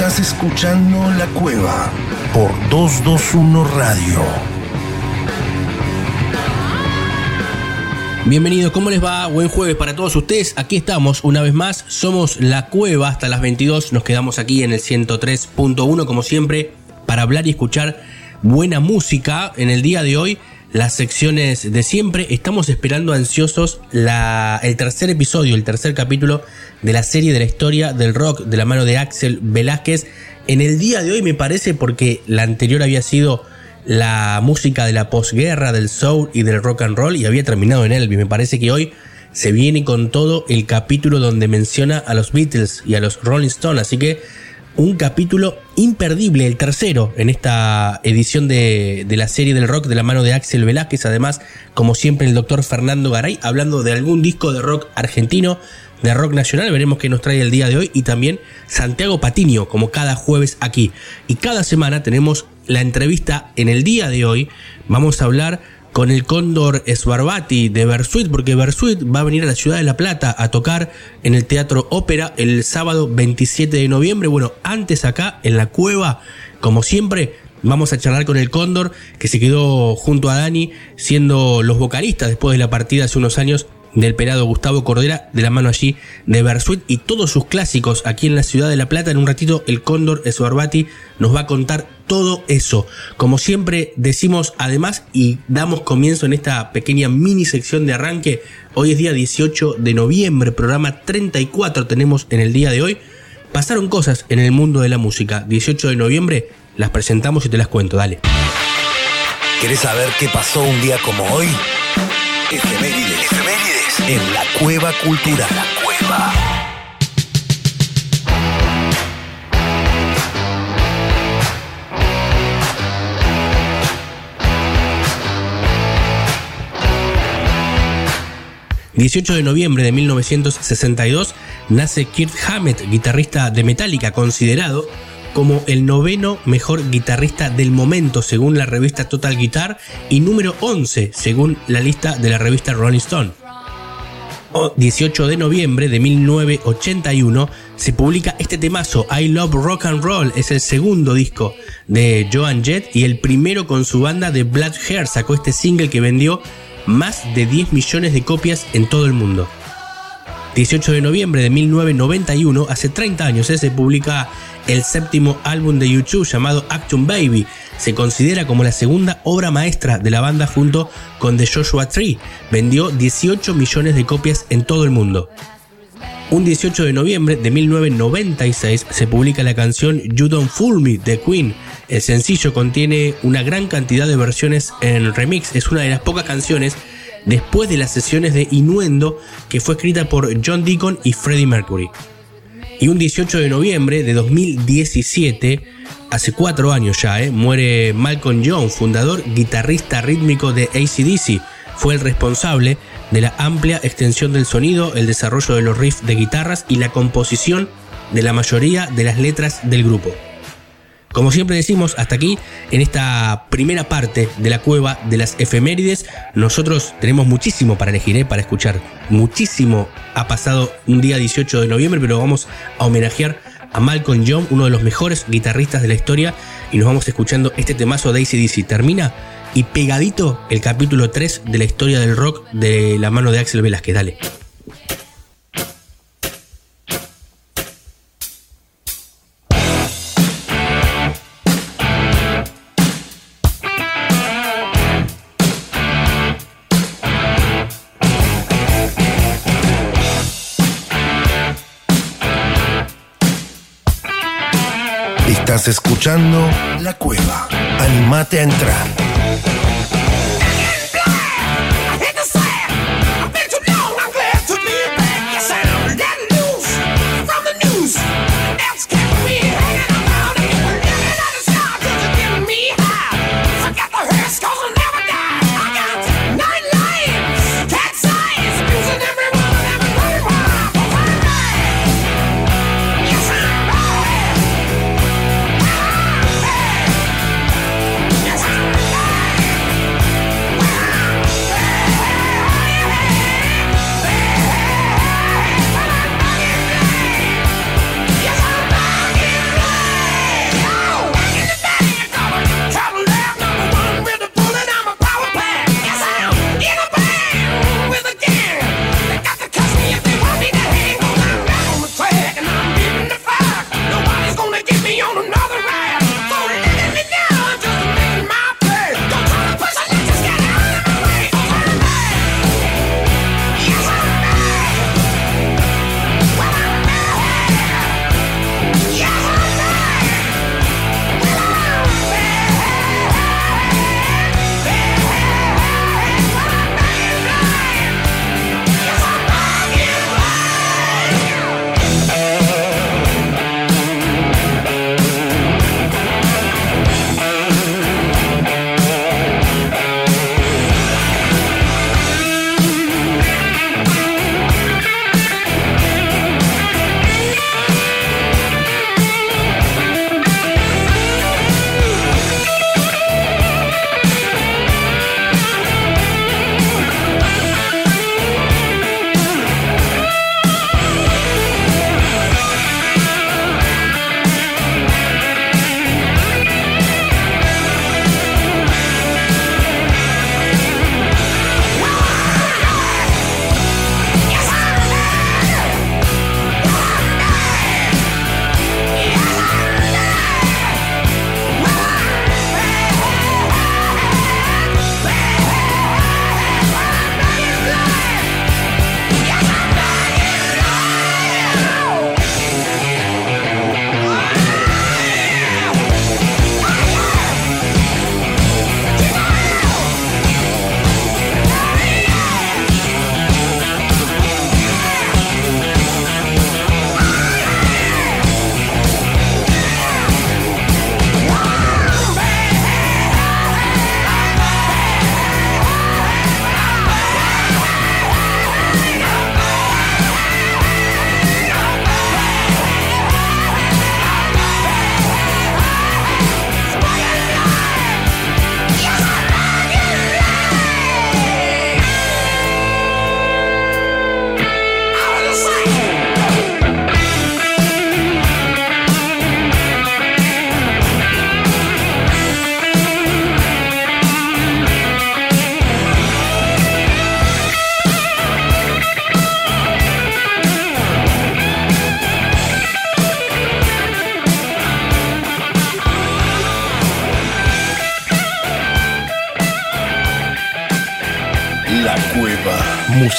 Estás escuchando La Cueva por 221 Radio. Bienvenidos, ¿cómo les va? Buen jueves para todos ustedes. Aquí estamos una vez más. Somos La Cueva hasta las 22. Nos quedamos aquí en el 103.1 como siempre para hablar y escuchar buena música. En el día de hoy las secciones de siempre. Estamos esperando ansiosos la, el tercer episodio, el tercer capítulo de la serie de la historia del rock de la mano de Axel Velázquez. En el día de hoy me parece porque la anterior había sido la música de la posguerra, del soul y del rock and roll y había terminado en Elvis. Me parece que hoy se viene con todo el capítulo donde menciona a los Beatles y a los Rolling Stones. Así que un capítulo imperdible, el tercero en esta edición de, la serie del rock de la mano de Axel Velázquez. Además, como siempre, el doctor Fernando Garay hablando de algún disco de rock argentino, de rock nacional. Veremos qué nos trae el día de hoy. Y también Santiago Patiño, como cada jueves aquí. Y cada semana tenemos la entrevista en el día de hoy. Vamos a hablar con el Cóndor Sbarbati de Versuit, porque Versuit va a venir a la ciudad de La Plata a tocar en el Teatro Ópera el sábado 27 de noviembre. Bueno, antes acá en la cueva, como siempre, vamos a charlar con el Cóndor, que se quedó junto a Dani siendo los vocalistas después de la partida hace unos años del pelado Gustavo Cordera, de la mano allí de Bersuit y todos sus clásicos aquí en la ciudad de La Plata. En un ratito el Cóndor Esuarbati nos va a contar todo eso. Como siempre decimos además y damos comienzo en esta pequeña mini sección de arranque. Hoy es día 18 de noviembre, programa 34 tenemos en el día de hoy. Pasaron cosas en el mundo de la música. 18 de noviembre las presentamos y te las cuento, dale. ¿Querés saber qué pasó un día como hoy? Efemérides en la Cueva Cultural. La Cueva. ...18 de noviembre de 1962... ...nace Kirk Hammett, guitarrista de Metallica... ...considerado como el noveno mejor guitarrista del momento según la revista Total Guitar y número 11 según la lista de la revista Rolling Stone. 18 de noviembre de 1981 se publica este temazo I Love Rock and Roll, es el segundo disco de Joan Jett y el primero con su banda de Blood Hair sacó este single que vendió más de 10 millones de copias en todo el mundo. 18 de noviembre de 1991, hace 30 años, eh, se publica el séptimo álbum de YouTube llamado Action Baby. Se considera como la segunda obra maestra de la banda junto con The Joshua Tree. Vendió 18 millones de copias en todo el mundo. Un 18 de noviembre de 1996 se publica la canción You Don't Fool Me de Queen. El sencillo contiene una gran cantidad de versiones en remix. Es una de las pocas canciones después de las sesiones de Innuendo que fue escrita por John Deacon y Freddie Mercury. Y un 18 de noviembre de 2017, hace cuatro años ya, eh, muere Malcolm Young, fundador, guitarrista rítmico de ACDC. Fue el responsable de la amplia extensión del sonido, el desarrollo de los riffs de guitarras y la composición de la mayoría de las letras del grupo. Como siempre decimos, hasta aquí, en esta primera parte de la cueva de las efemérides, nosotros tenemos muchísimo para elegir, ¿eh? para escuchar. Muchísimo ha pasado un día 18 de noviembre, pero vamos a homenajear a Malcolm Young, uno de los mejores guitarristas de la historia, y nos vamos escuchando este temazo de ACDC. Termina y pegadito el capítulo 3 de la historia del rock de la mano de Axel Velázquez. Dale. Escuchando La Cueva. Animate a entrar.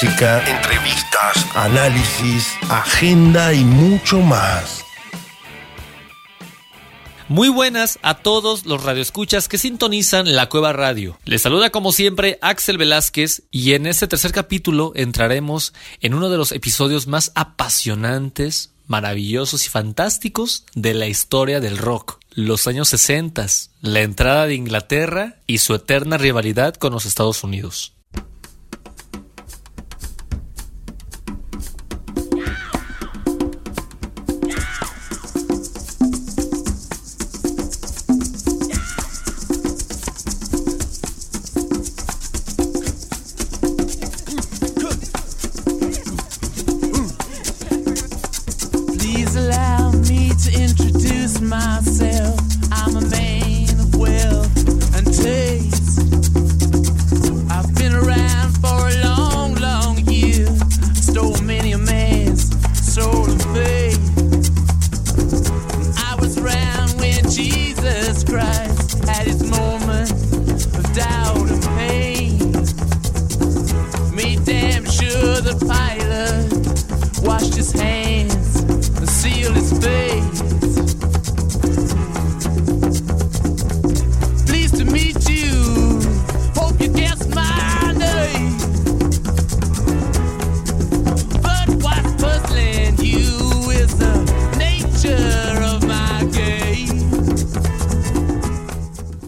Música, entrevistas, análisis, agenda y mucho más. Muy buenas a todos los radioescuchas que sintonizan La Cueva Radio. Les saluda como siempre Axel Velázquez y en este tercer capítulo entraremos en uno de los episodios más apasionantes, maravillosos y fantásticos de la historia del rock. Los años 60, la entrada de Inglaterra y su eterna rivalidad con los Estados Unidos.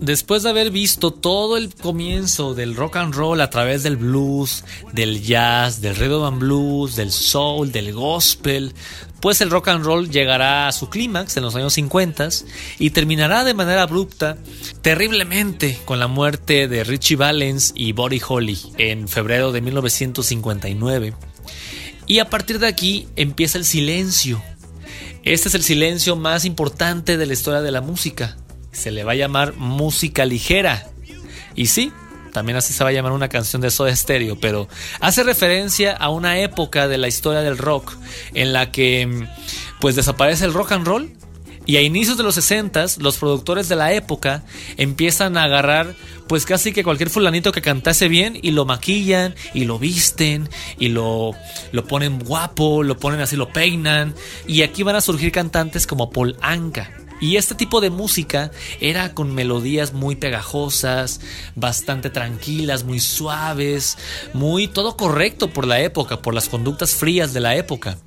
Después de haber visto todo el comienzo del rock and roll a través del blues, del jazz, del rhythm and blues, del soul, del gospel, pues el rock and roll llegará a su clímax en los años 50 y terminará de manera abrupta, terriblemente, con la muerte de Richie Valens y Buddy Holly en febrero de 1959. Y a partir de aquí empieza el silencio. Este es el silencio más importante de la historia de la música se le va a llamar música ligera. Y sí, también así se va a llamar una canción de Soda Stereo, pero hace referencia a una época de la historia del rock en la que pues desaparece el rock and roll y a inicios de los 60 los productores de la época empiezan a agarrar pues casi que cualquier fulanito que cantase bien y lo maquillan y lo visten y lo, lo ponen guapo, lo ponen así, lo peinan y aquí van a surgir cantantes como Paul Anka y este tipo de música era con melodías muy pegajosas, bastante tranquilas, muy suaves, muy todo correcto por la época, por las conductas frías de la época.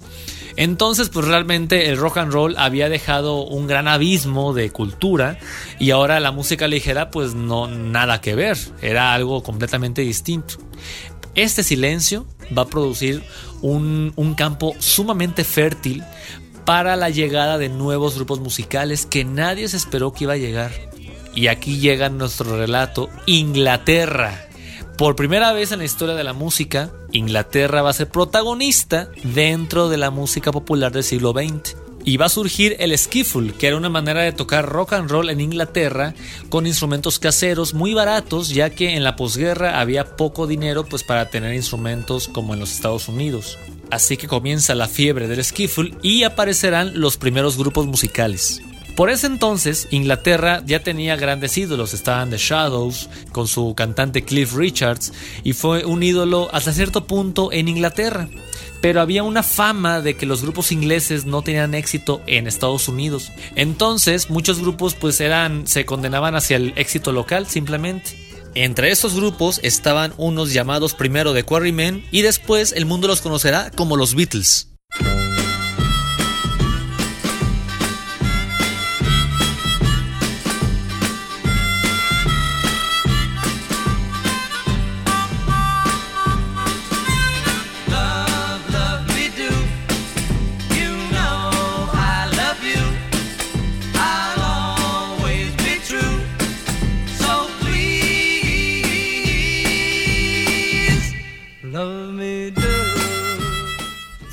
Entonces, pues realmente el rock and roll había dejado un gran abismo de cultura y ahora la música ligera, pues no nada que ver, era algo completamente distinto. Este silencio va a producir un, un campo sumamente fértil para la llegada de nuevos grupos musicales que nadie se esperó que iba a llegar. Y aquí llega nuestro relato, Inglaterra. Por primera vez en la historia de la música, Inglaterra va a ser protagonista dentro de la música popular del siglo XX. Y va a surgir el skiffle, que era una manera de tocar rock and roll en Inglaterra con instrumentos caseros muy baratos, ya que en la posguerra había poco dinero pues para tener instrumentos como en los Estados Unidos. Así que comienza la fiebre del skiffle y aparecerán los primeros grupos musicales. Por ese entonces, Inglaterra ya tenía grandes ídolos. Estaban The Shadows con su cantante Cliff Richards y fue un ídolo hasta cierto punto en Inglaterra. Pero había una fama de que los grupos ingleses no tenían éxito en Estados Unidos. Entonces, muchos grupos pues eran se condenaban hacia el éxito local simplemente. Entre estos grupos estaban unos llamados primero The Quarrymen y después el mundo los conocerá como los Beatles.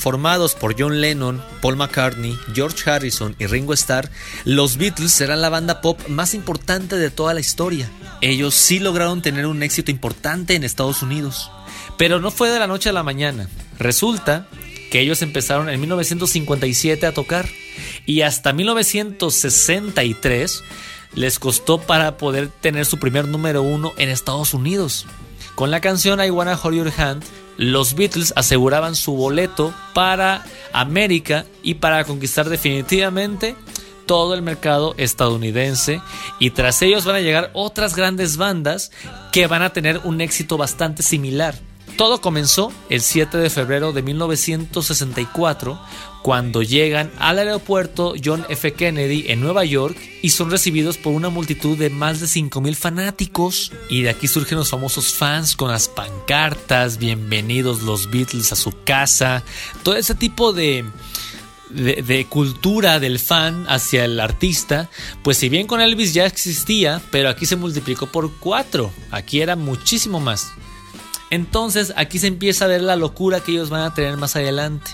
Formados por John Lennon, Paul McCartney, George Harrison y Ringo Starr, los Beatles serán la banda pop más importante de toda la historia. Ellos sí lograron tener un éxito importante en Estados Unidos, pero no fue de la noche a la mañana. Resulta que ellos empezaron en 1957 a tocar y hasta 1963 les costó para poder tener su primer número uno en Estados Unidos. Con la canción I Wanna Hold Your Hand, los Beatles aseguraban su boleto para América y para conquistar definitivamente todo el mercado estadounidense y tras ellos van a llegar otras grandes bandas que van a tener un éxito bastante similar. Todo comenzó el 7 de febrero de 1964 cuando llegan al aeropuerto John F. Kennedy en Nueva York y son recibidos por una multitud de más de 5.000 fanáticos. Y de aquí surgen los famosos fans con las pancartas, bienvenidos los Beatles a su casa, todo ese tipo de, de, cultura del fan hacia el artista, pues si bien con Elvis ya existía, pero aquí se multiplicó por cuatro, aquí era muchísimo más. Entonces aquí se empieza a ver la locura que ellos van a tener más adelante.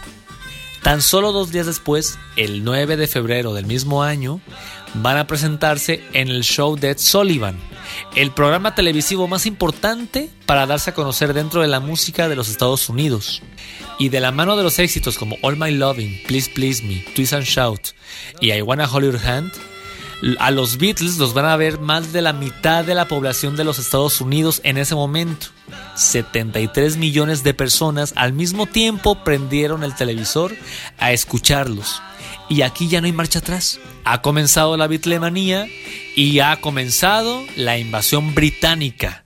Tan solo dos días después, el 9 de febrero del mismo año, van a presentarse en el show de Ed Sullivan, el programa televisivo más importante para darse a conocer dentro de la música de los Estados Unidos. Y de la mano de los éxitos como All My Loving, Please Please Me, Twist and Shout y I Wanna Hold Your Hand, a los Beatles los van a ver más de la mitad de la población de los Estados Unidos en ese momento. 73 millones de personas al mismo tiempo prendieron el televisor a escucharlos. Y aquí ya no hay marcha atrás. Ha comenzado la Beatlemanía y ha comenzado la invasión británica.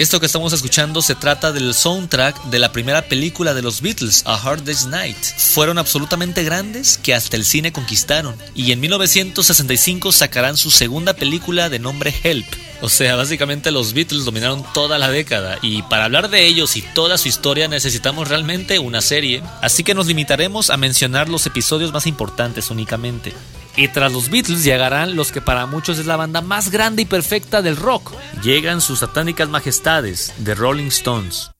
Esto que estamos escuchando se trata del soundtrack de la primera película de los Beatles, A Hard Day's Night. Fueron absolutamente grandes que hasta el cine conquistaron y en 1965 sacarán su segunda película de nombre Help. O sea, básicamente los Beatles dominaron toda la década y para hablar de ellos y toda su historia necesitamos realmente una serie, así que nos limitaremos a mencionar los episodios más importantes únicamente. Y tras los Beatles llegarán los que para muchos es la banda más grande y perfecta del rock. Llegan sus satánicas majestades, The Rolling Stones.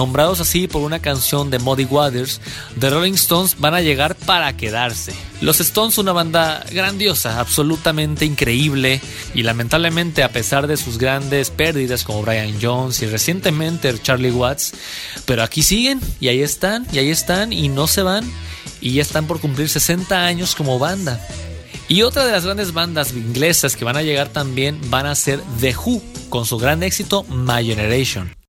Nombrados así por una canción de Muddy Waters, The Rolling Stones van a llegar para quedarse. Los Stones, una banda grandiosa, absolutamente increíble y lamentablemente a pesar de sus grandes pérdidas como Brian Jones y recientemente Charlie Watts, pero aquí siguen y ahí están y ahí están y no se van y ya están por cumplir 60 años como banda. Y otra de las grandes bandas inglesas que van a llegar también van a ser The Who con su gran éxito My Generation.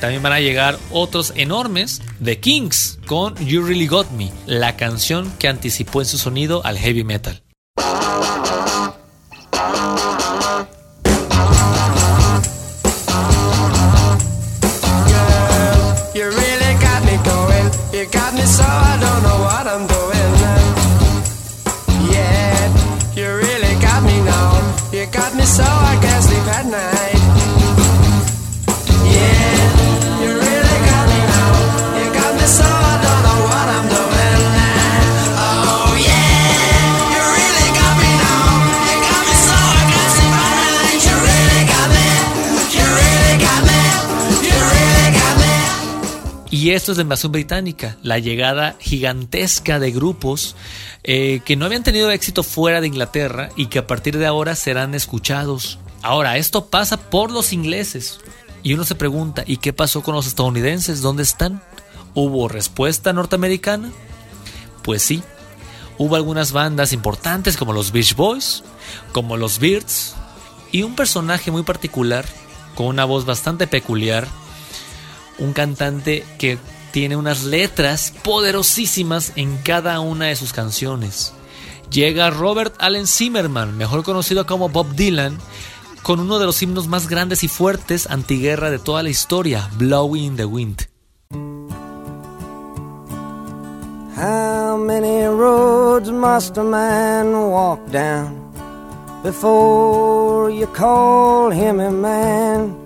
También van a llegar otros enormes The Kings con You Really Got Me, la canción que anticipó en su sonido al heavy metal. Esto es la invasión británica, la llegada gigantesca de grupos eh, que no habían tenido éxito fuera de Inglaterra y que a partir de ahora serán escuchados. Ahora, esto pasa por los ingleses. Y uno se pregunta, ¿y qué pasó con los estadounidenses? ¿Dónde están? ¿Hubo respuesta norteamericana? Pues sí, hubo algunas bandas importantes como los Beach Boys, como los Beards, y un personaje muy particular, con una voz bastante peculiar, un cantante que tiene unas letras poderosísimas en cada una de sus canciones. Llega Robert Allen Zimmerman, mejor conocido como Bob Dylan, con uno de los himnos más grandes y fuertes antiguerra de toda la historia, Blowing in the Wind. How many roads must a man walk down before you call him a man?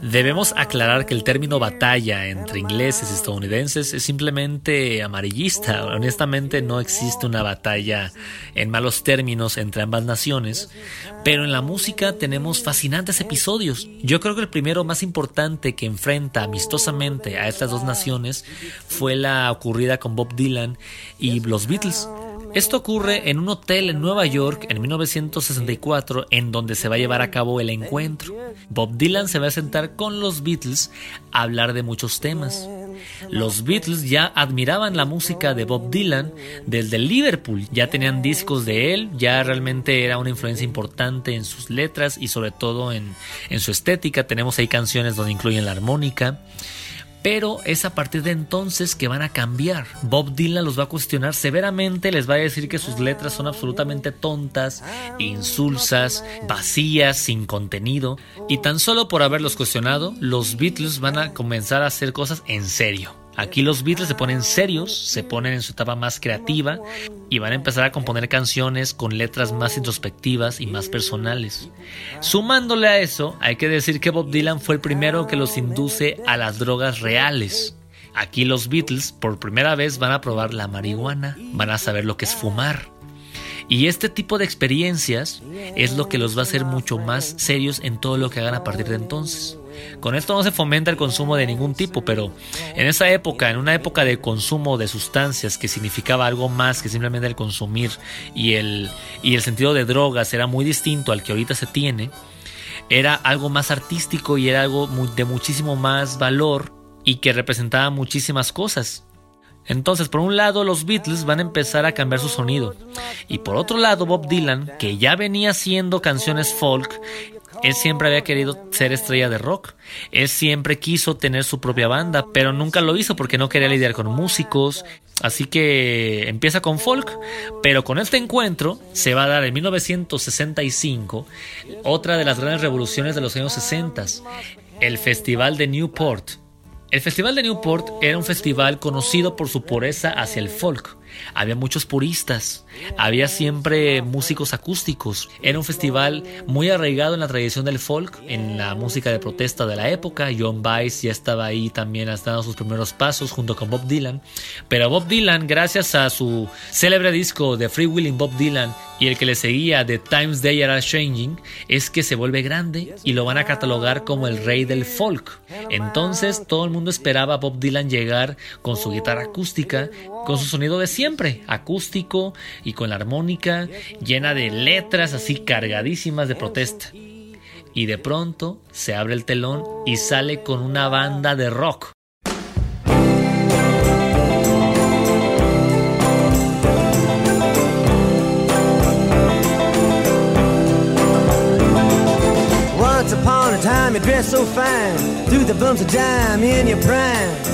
Debemos aclarar que el término batalla entre ingleses y estadounidenses es simplemente amarillista. Honestamente no existe una batalla en malos términos entre ambas naciones, pero en la música tenemos fascinantes episodios. Yo creo que el primero más importante que enfrenta amistosamente a estas dos naciones fue la ocurrida con Bob Dylan y los Beatles. Esto ocurre en un hotel en Nueva York en 1964 en donde se va a llevar a cabo el encuentro. Bob Dylan se va a sentar con los Beatles a hablar de muchos temas. Los Beatles ya admiraban la música de Bob Dylan desde Liverpool, ya tenían discos de él, ya realmente era una influencia importante en sus letras y sobre todo en, en su estética. Tenemos ahí canciones donde incluyen la armónica. Pero es a partir de entonces que van a cambiar. Bob Dylan los va a cuestionar severamente, les va a decir que sus letras son absolutamente tontas, insulsas, vacías, sin contenido. Y tan solo por haberlos cuestionado, los Beatles van a comenzar a hacer cosas en serio. Aquí los Beatles se ponen serios, se ponen en su etapa más creativa y van a empezar a componer canciones con letras más introspectivas y más personales. Sumándole a eso, hay que decir que Bob Dylan fue el primero que los induce a las drogas reales. Aquí los Beatles por primera vez van a probar la marihuana, van a saber lo que es fumar. Y este tipo de experiencias es lo que los va a hacer mucho más serios en todo lo que hagan a partir de entonces. Con esto no se fomenta el consumo de ningún tipo, pero en esa época, en una época de consumo de sustancias que significaba algo más que simplemente el consumir y el, y el sentido de drogas era muy distinto al que ahorita se tiene, era algo más artístico y era algo de muchísimo más valor y que representaba muchísimas cosas. Entonces, por un lado, los Beatles van a empezar a cambiar su sonido. Y por otro lado, Bob Dylan, que ya venía haciendo canciones folk, él siempre había querido ser estrella de rock. Él siempre quiso tener su propia banda, pero nunca lo hizo porque no quería lidiar con músicos. Así que empieza con folk, pero con este encuentro se va a dar en 1965 otra de las grandes revoluciones de los años 60, el Festival de Newport. El Festival de Newport era un festival conocido por su pureza hacia el folk había muchos puristas, había siempre músicos acústicos. Era un festival muy arraigado en la tradición del folk, en la música de protesta de la época. John Baez ya estaba ahí también dando sus primeros pasos junto con Bob Dylan. Pero Bob Dylan, gracias a su célebre disco de Free Willing Bob Dylan y el que le seguía The Times They Are Changing, es que se vuelve grande y lo van a catalogar como el rey del folk. Entonces todo el mundo esperaba a Bob Dylan llegar con su guitarra acústica, con su sonido de siempre, acústico y con la armónica llena de letras así cargadísimas de protesta. Y de pronto se abre el telón y sale con una banda de rock. Once upon a time you dressed so fine, threw the bumps of dime in your prime.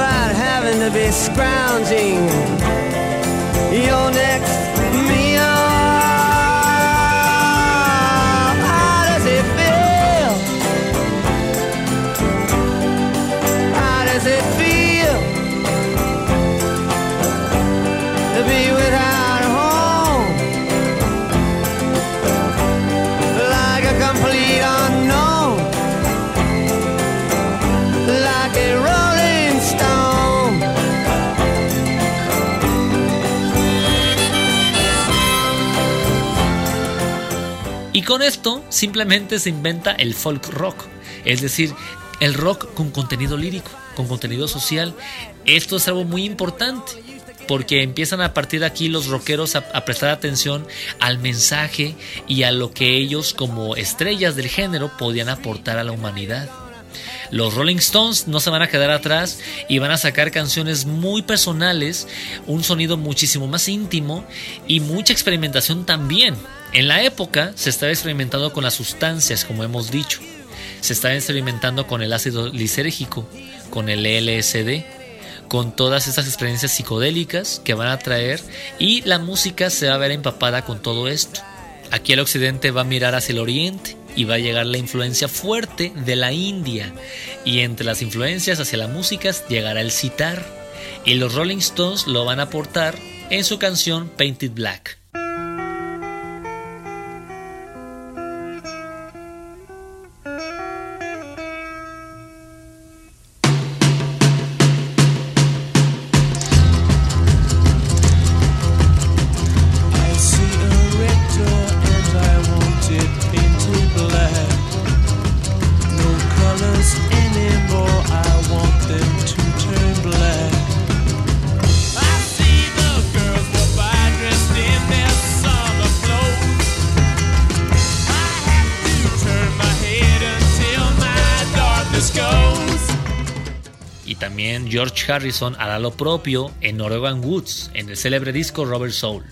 about having to be scrounging. Your next con esto simplemente se inventa el folk rock, es decir, el rock con contenido lírico, con contenido social. Esto es algo muy importante porque empiezan a partir de aquí los rockeros a, a prestar atención al mensaje y a lo que ellos como estrellas del género podían aportar a la humanidad. Los Rolling Stones no se van a quedar atrás y van a sacar canciones muy personales, un sonido muchísimo más íntimo y mucha experimentación también. En la época se estaba experimentando con las sustancias, como hemos dicho. Se estaba experimentando con el ácido lisérgico, con el LSD, con todas esas experiencias psicodélicas que van a traer y la música se va a ver empapada con todo esto. Aquí el occidente va a mirar hacia el oriente y va a llegar la influencia fuerte de la India. Y entre las influencias hacia la música llegará el sitar. Y los Rolling Stones lo van a aportar en su canción Painted Black. También George Harrison hará lo propio en Norwegian Woods, en el célebre disco Robert Soul.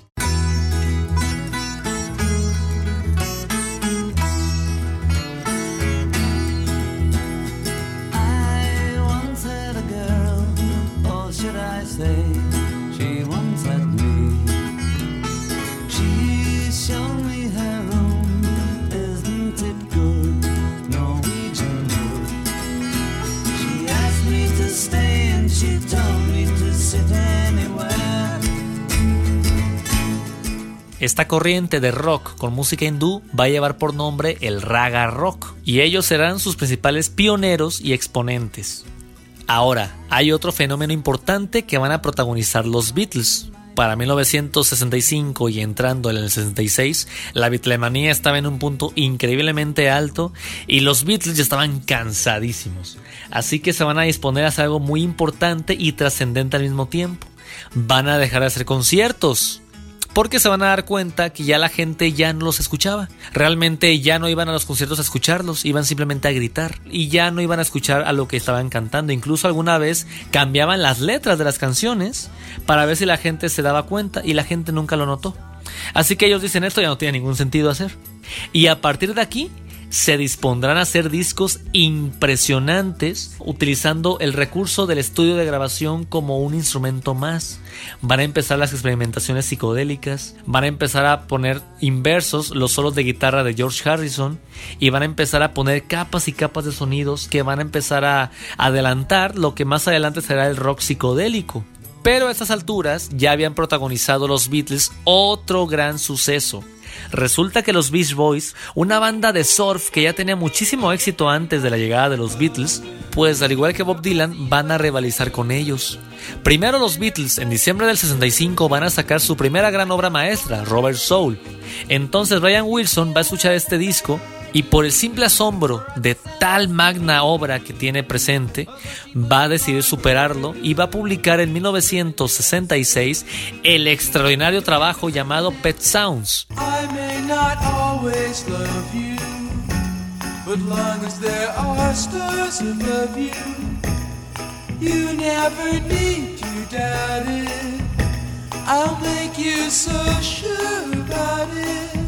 Esta corriente de rock con música hindú va a llevar por nombre el raga rock y ellos serán sus principales pioneros y exponentes. Ahora, hay otro fenómeno importante que van a protagonizar los Beatles. Para 1965 y entrando en el 66, la Beatlemanía estaba en un punto increíblemente alto y los Beatles ya estaban cansadísimos. Así que se van a disponer a hacer algo muy importante y trascendente al mismo tiempo. Van a dejar de hacer conciertos porque se van a dar cuenta que ya la gente ya no los escuchaba. Realmente ya no iban a los conciertos a escucharlos, iban simplemente a gritar y ya no iban a escuchar a lo que estaban cantando. Incluso alguna vez cambiaban las letras de las canciones para ver si la gente se daba cuenta y la gente nunca lo notó. Así que ellos dicen esto ya no tiene ningún sentido hacer. Y a partir de aquí se dispondrán a hacer discos impresionantes utilizando el recurso del estudio de grabación como un instrumento más. Van a empezar las experimentaciones psicodélicas, van a empezar a poner inversos los solos de guitarra de George Harrison y van a empezar a poner capas y capas de sonidos que van a empezar a adelantar lo que más adelante será el rock psicodélico. Pero a estas alturas ya habían protagonizado los Beatles otro gran suceso. Resulta que los Beach Boys, una banda de surf que ya tenía muchísimo éxito antes de la llegada de los Beatles, pues al igual que Bob Dylan van a rivalizar con ellos. Primero los Beatles en diciembre del 65 van a sacar su primera gran obra maestra, Robert Soul. Entonces Brian Wilson va a escuchar este disco Y por el simple asombro de tal magna obra que tiene presente, va a decidir superarlo y va a publicar en 1966 el extraordinario trabajo llamado Pet Sounds. I'll make you so sure about it.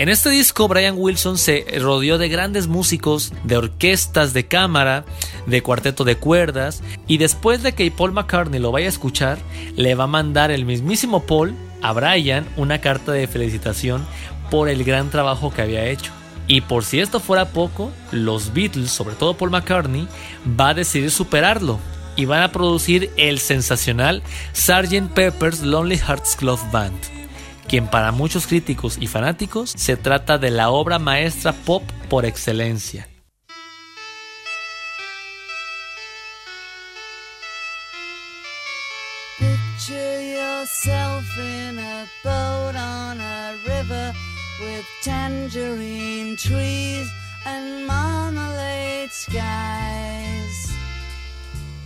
En este disco, Brian Wilson se rodeó de grandes músicos, de orquestas de cámara, de cuarteto de cuerdas, y después de que Paul McCartney lo vaya a escuchar, le va a mandar el mismísimo Paul a Brian una carta de felicitación por el gran trabajo que había hecho. Y por si esto fuera poco, los Beatles, sobre todo Paul McCartney, va a decidir superarlo y van a producir el sensacional Sgt. Pepper's Lonely Hearts Club Band quien para muchos críticos y fanáticos se trata de la obra maestra pop por excelencia. Picture yourself in a boat on a river with tangerine trees and marmalade skies.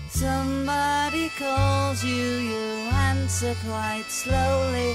Somebody calls you, you answer quite slowly.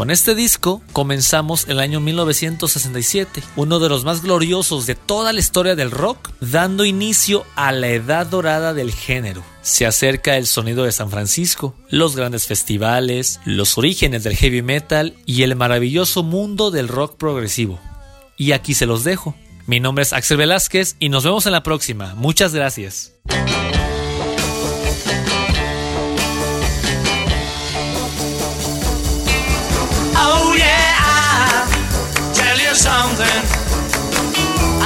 Con este disco comenzamos el año 1967, uno de los más gloriosos de toda la historia del rock, dando inicio a la edad dorada del género. Se acerca el sonido de San Francisco, los grandes festivales, los orígenes del heavy metal y el maravilloso mundo del rock progresivo. Y aquí se los dejo. Mi nombre es Axel Velázquez y nos vemos en la próxima. Muchas gracias. Something.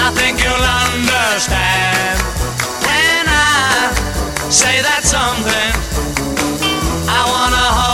I think you'll understand when I say that something. I wanna hold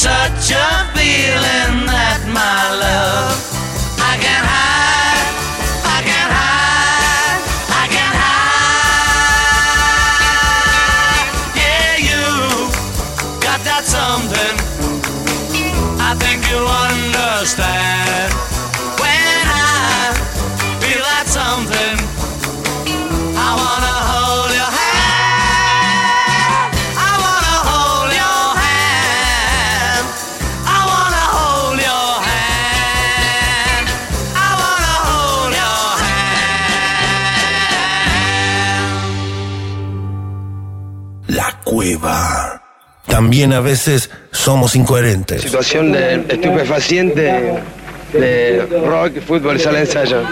such a feeling that my love también a veces somos incoherentes. situación de estupefaciente de rock, fútbol y sala ensayo.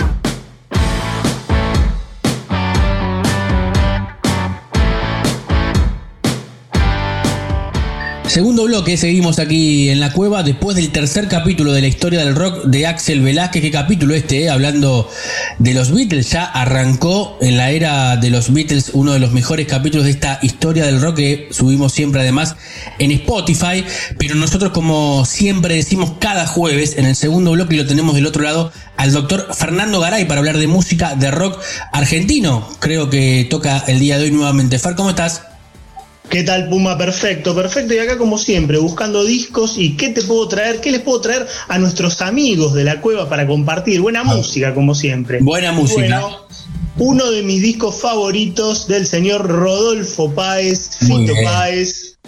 Segundo bloque, seguimos aquí en la cueva después del tercer capítulo de la historia del rock de Axel Velázquez. ¿Qué capítulo este? eh? Hablando de los Beatles. Ya arrancó en la era de los Beatles uno de los mejores capítulos de esta historia del rock que subimos siempre además en Spotify. Pero nosotros como siempre decimos cada jueves en el segundo bloque y lo tenemos del otro lado al doctor Fernando Garay para hablar de música de rock argentino. Creo que toca el día de hoy nuevamente. Far, ¿cómo estás? ¿Qué tal Puma? Perfecto, perfecto. Y acá como siempre, buscando discos y qué te puedo traer, qué les puedo traer a nuestros amigos de la cueva para compartir. Buena música, como siempre. Ah. Buena música. Bueno, uno de mis discos favoritos del señor Rodolfo Páez, Fito. Páez.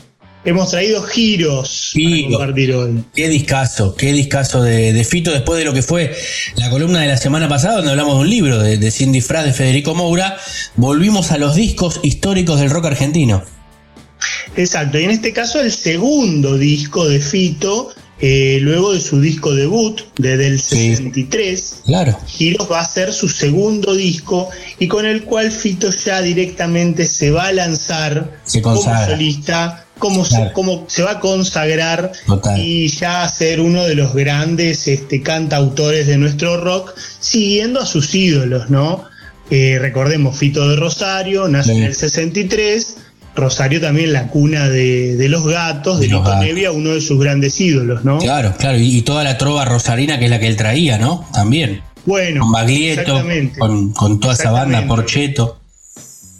Hemos traído giros Giro. para compartir hoy. Qué discazo, qué discazo de, de Fito después de lo que fue la columna de la semana pasada donde hablamos de un libro de, de Cindy Fras de Federico Moura. Volvimos a los discos históricos del rock argentino. Exacto, y en este caso el segundo disco de Fito, eh, luego de su disco debut, desde el Sí. 63. Claro. Giros va a ser su segundo disco y con el cual Fito ya directamente se va a lanzar Se como solista, como, Claro. se, como se va a consagrar Total. y ya a ser uno de los grandes este, cantautores de nuestro rock, siguiendo a sus ídolos, ¿no? Eh, recordemos, Fito de Rosario, nace Sí. en el 63. Rosario también la cuna de, de los gatos, de, De los Lito. Nevia, uno de sus grandes ídolos, ¿no? Claro, claro. Y, y toda la trova rosarina que es la que él traía, ¿no? También. Bueno, Con Baglietto, con, con toda esa banda. Porcheto.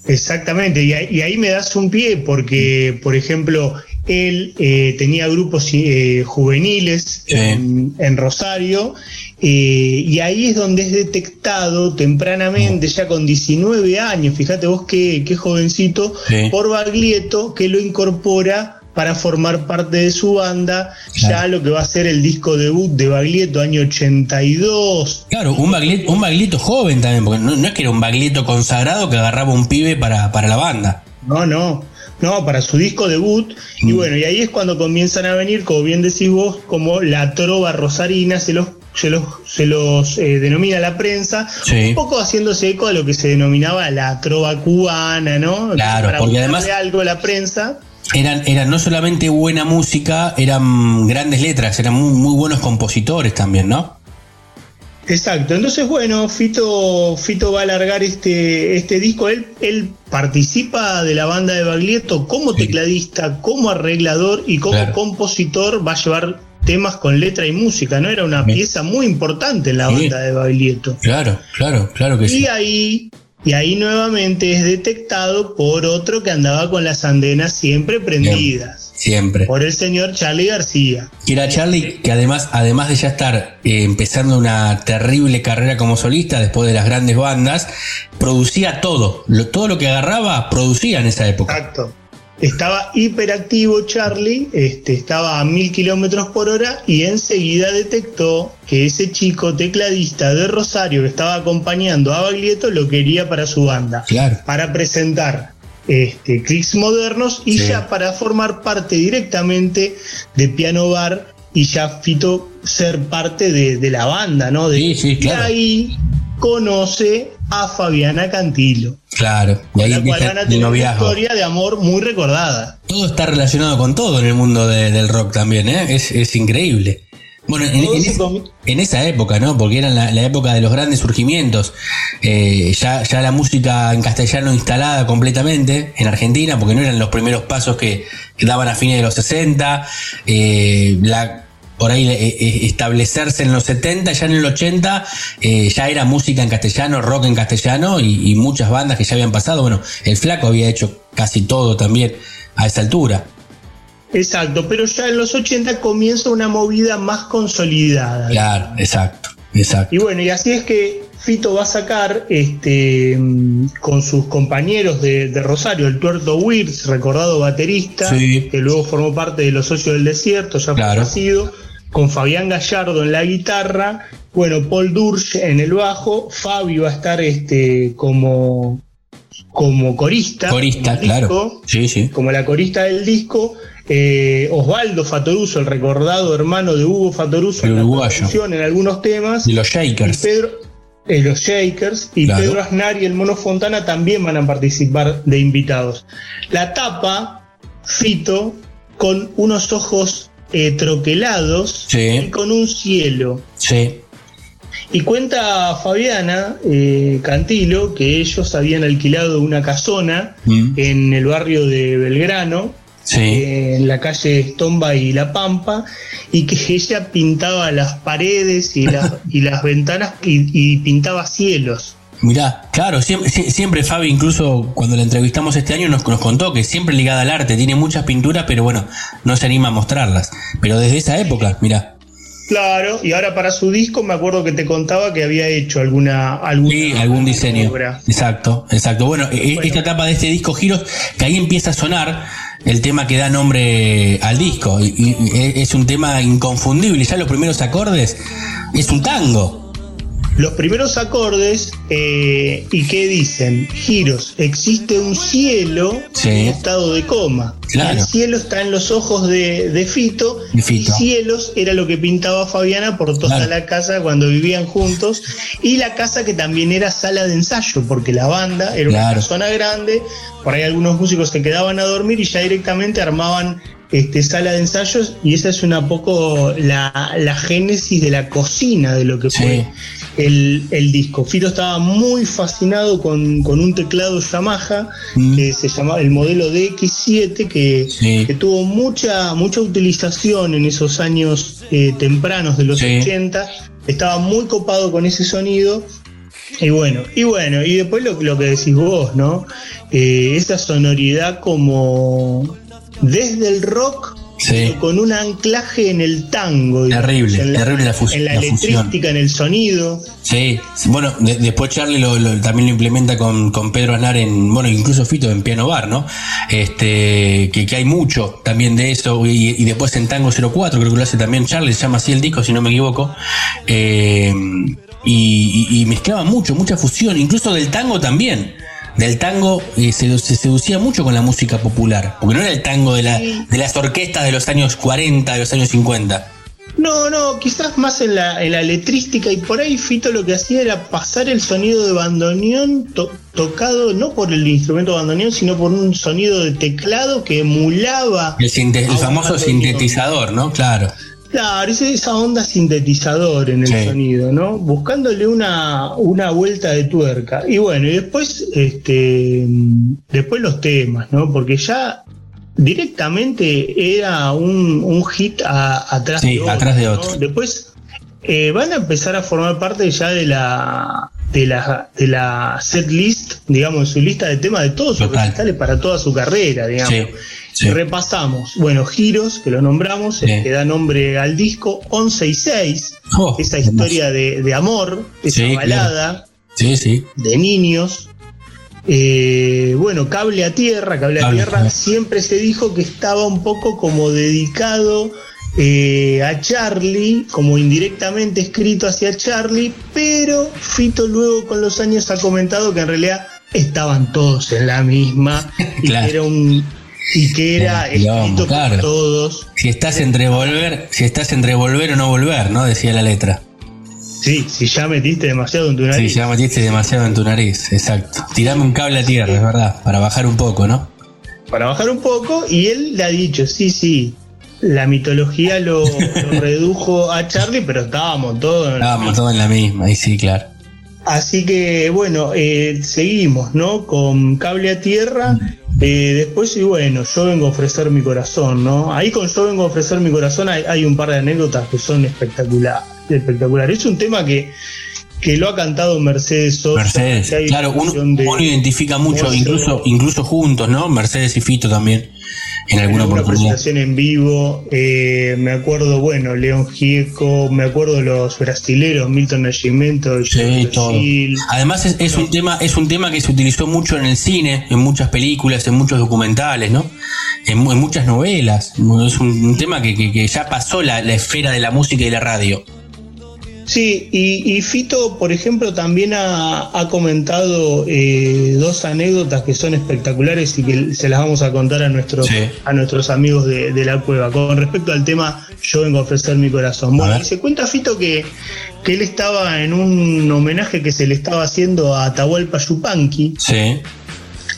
Exactamente, y ahí, y ahí me das un pie porque, por ejemplo, él eh, tenía grupos eh, juveniles Sí. en, en Rosario eh, y ahí es donde es detectado tempranamente, ya con 19 años, fíjate vos qué, qué jovencito, Sí. por Baglietto que lo incorpora para formar parte de su banda, ya lo que va a ser el disco debut de Baglietto año 82, Claro, un Baglietto, un Baglietto joven también, porque no, no es que era un Baglietto consagrado que agarraba un pibe para, para la banda. No, no, no, para su disco debut. Y Mm. bueno, y ahí es cuando comienzan a venir, como bien decís vos, como la trova rosarina, se los, se los, se los eh, denomina la prensa, Sí. un poco haciéndose eco a lo que se denominaba la trova cubana, ¿no? Claro, Para porque además- algo a la prensa. Eran, eran no solamente buena música, eran grandes letras, eran muy, muy buenos compositores también, ¿no? Exacto, entonces bueno, Fito, Fito va a alargar este, este disco, él, él participa de la banda de Baglietto como tecladista, como arreglador y como Claro. compositor, va a llevar temas con letra y música, ¿no? Era una Sí. pieza muy importante en la Sí. banda de Baglietto. Claro, claro, claro que Y sí. ahí, y ahí nuevamente es detectado por otro que andaba con las andenas siempre prendidas, Siempre. por el señor Charlie García. Y era Charlie que además, además de ya estar eh, empezando una terrible carrera como solista después de las grandes bandas, producía todo. Lo- todo lo que agarraba producía en esa época. Exacto. Estaba hiperactivo Charlie, este, estaba a mil kilómetros por hora y enseguida detectó que ese chico tecladista de Rosario que estaba acompañando a Baglietto lo quería para su banda, Claro. para presentar este, clics modernos y Sí. ya para formar parte directamente de Piano Bar y ya Fito ser parte de, de la banda, ¿no? De- Sí, sí, claro. Y ahí conoce a Fabiana Cantilo Claro. Y ahí la cual van a tener una historia de amor muy recordada. Todo está relacionado con todo en el mundo de- del rock también, ¿eh? Es, es increíble. Bueno, en, es- esa época, ¿no? Porque era la, la época de los grandes surgimientos. Eh, ya, ya la música en castellano instalada completamente en Argentina, porque no eran los primeros pasos que, que daban a fines de los 60. eh, la, por ahí eh, eh, establecerse en los 70, ya en el 80, eh, ya era música en castellano, rock en castellano y, y muchas bandas que ya habían pasado. Bueno, el Flaco había hecho casi todo también a esa altura. Exacto, pero ya en los 80 comienza una movida más consolidada. Claro, exacto, exacto. Y bueno, y así es que Fito va a sacar este mm, con sus compañeros de, de Rosario, el Tuerto Wirtz, recordado baterista, Sí. que luego formó parte de Los Socios del Desierto, ya Claro. fallecido, con Fabián Gallardo en la guitarra, bueno, Paul Dursch en el bajo, Fabio va a estar este como, como corista. Corista, claro. disco Sí, sí. como la corista del disco, eh, Osvaldo Fatoruso, el recordado hermano de Hugo Fatoruso, El en uruguayo. en algunos temas. Y los Y Shakers. Pedro, eh, los Shakers y Claro. Pedro Aznar y el Mono Fontana también van a participar de invitados. La tapa, Fito, con unos ojos eh, troquelados Sí. y con un cielo. Sí. Y cuenta Fabiana eh, Cantilo que ellos habían alquilado una casona Mm. en el barrio de Belgrano, Sí. eh, en la calle Estomba y La Pampa, y que ella pintaba las paredes y, las- y las ventanas y, y pintaba cielos. Mirá, claro, siempre, sie- siempre Fabi, incluso cuando la entrevistamos este año, nos, nos contó que siempre ligada al arte, tiene muchas pinturas, pero bueno, no se anima a mostrarlas. Pero desde esa época, mirá. Claro, y ahora para su disco me acuerdo que te contaba que había hecho alguna, alguna Sí, algún diseño. obra. Exacto, exacto. Bueno, e- Bueno. esta etapa de este disco Giros, que ahí empieza a sonar el tema que da nombre al disco. Y es un tema inconfundible. Ya los primeros acordes es un tango. Los primeros acordes, eh, ¿y qué dicen? Giros, existe un cielo Sí. en estado de coma. Claro. El cielo está en los ojos de, de Fito, De Fito. y cielos era lo que pintaba Fabiana por toda Claro. la casa cuando vivían juntos, y la casa que también era sala de ensayo, porque la banda era una zona grande, por ahí algunos músicos se quedaban a dormir y ya directamente armaban este, sala de ensayos, y esa es una poco la, la génesis de la cocina de lo que Sí. fue el, el disco. Fito estaba muy fascinado con, con un teclado Yamaha Mm. que se llamaba el modelo DX7 que, Sí. que tuvo mucha, mucha utilización en esos años eh, tempranos de los Sí. 80. Estaba muy copado con ese sonido. Y bueno, y bueno, y después lo, lo que decís vos, ¿no? Eh, esa sonoridad como desde el rock Sí. con un anclaje en el tango. digamos, Terrible, en terrible la fus- En la, la fusión. electrística, en el sonido. Sí, bueno, de- después Charlie lo, lo- también lo implementa con, con Pedro Aznar en, bueno, incluso Fito en Piano Bar, ¿no? Este, que, que hay mucho también de eso, y, y después en Tango 04, creo que lo hace también Charlie, se llama así el disco, si no me equivoco. Eh, y, y- y mezclaba mucho, mucha fusión, incluso del tango también. Del tango eh, se, se seducía mucho con la música popular, porque no era el tango de, la, de las orquestas de los años 40, de los años 50. No, no, quizás más en la, en la letrística y por ahí Fito lo que hacía era pasar el sonido de bandoneón to- tocado no por el instrumento bandoneón, sino por un sonido de teclado que emulaba. El, el famoso bandoneón. sintetizador, ¿no? Claro. Claro, esa, esa onda sintetizador en el Sí. sonido, ¿no? Buscándole una, una vuelta de tuerca. Y bueno, y después, este, después los temas, ¿no? Porque ya directamente era un, un hit a- atrás Sí, de otro. atrás de ¿no? otro. Después eh, van a empezar a formar parte ya de la de la de la set list, digamos, su lista de temas de todos sus recitales para toda su carrera, digamos. Sí, sí. Repasamos, bueno, Giros, que lo nombramos, Sí. que da nombre al disco, 11 y 6, Oh, esa historia de, de amor, esa Sí, balada de niños. Eh, bueno, Cable a Tierra, Cable a Cable a Tierra siempre se dijo que estaba un poco como dedicado eh, a Charlie, como indirectamente escrito hacia Charlie, pero Fito luego con los años ha comentado que en realidad estaban todos en la misma y que era un y que era El escrito claro. por todos. Si estás entre volver, si estás entre volver o no volver, ¿no? Decía la letra. Sí, si ya metiste demasiado en tu Sí, nariz. ya metiste demasiado en tu nariz, exacto. Tirame un cable a tierra, es verdad, para bajar un poco, ¿no? para bajar un poco y él le ha dicho, sí, sí, la mitología lo, lo redujo a Charlie, pero estábamos todos. en la Estábamos todos en la misma, y sí, claro. Así que bueno, eh, seguimos, ¿no? Con cable a tierra. Eh, después, y bueno, yo vengo a ofrecer mi corazón, ¿no? Ahí con yo vengo a ofrecer mi corazón hay, hay un par de anécdotas que son espectaculares. espectaculares. Es un tema que, que lo ha cantado Mercedes Sosa. Mercedes, claro, uno, de- uno identifica mucho, incluso, incluso juntos, ¿no? Mercedes y Fito también, en alguna alguna presentación en vivo. eh, me acuerdo, bueno, León Gieco, me acuerdo los brasileros, Milton Nascimento, Sí, todo. Además es, es un tema, es un tema que se utilizó mucho en el cine, en muchas películas, en muchos documentales, ¿no? En, en muchas novelas. Es un, un tema que, que- que ya pasó la, la esfera de la música y la radio. Sí, y, y Fito, por ejemplo, también ha, ha comentado eh, dos anécdotas que son espectaculares y que se las vamos a contar a nuestros, Sí. a nuestros amigos de, de la cueva. Con respecto al tema, yo vengo a ofrecer mi corazón. Bueno, y se cuenta Fito que, que él estaba en un homenaje que se le estaba haciendo a Atahualpa Yupanqui, Sí.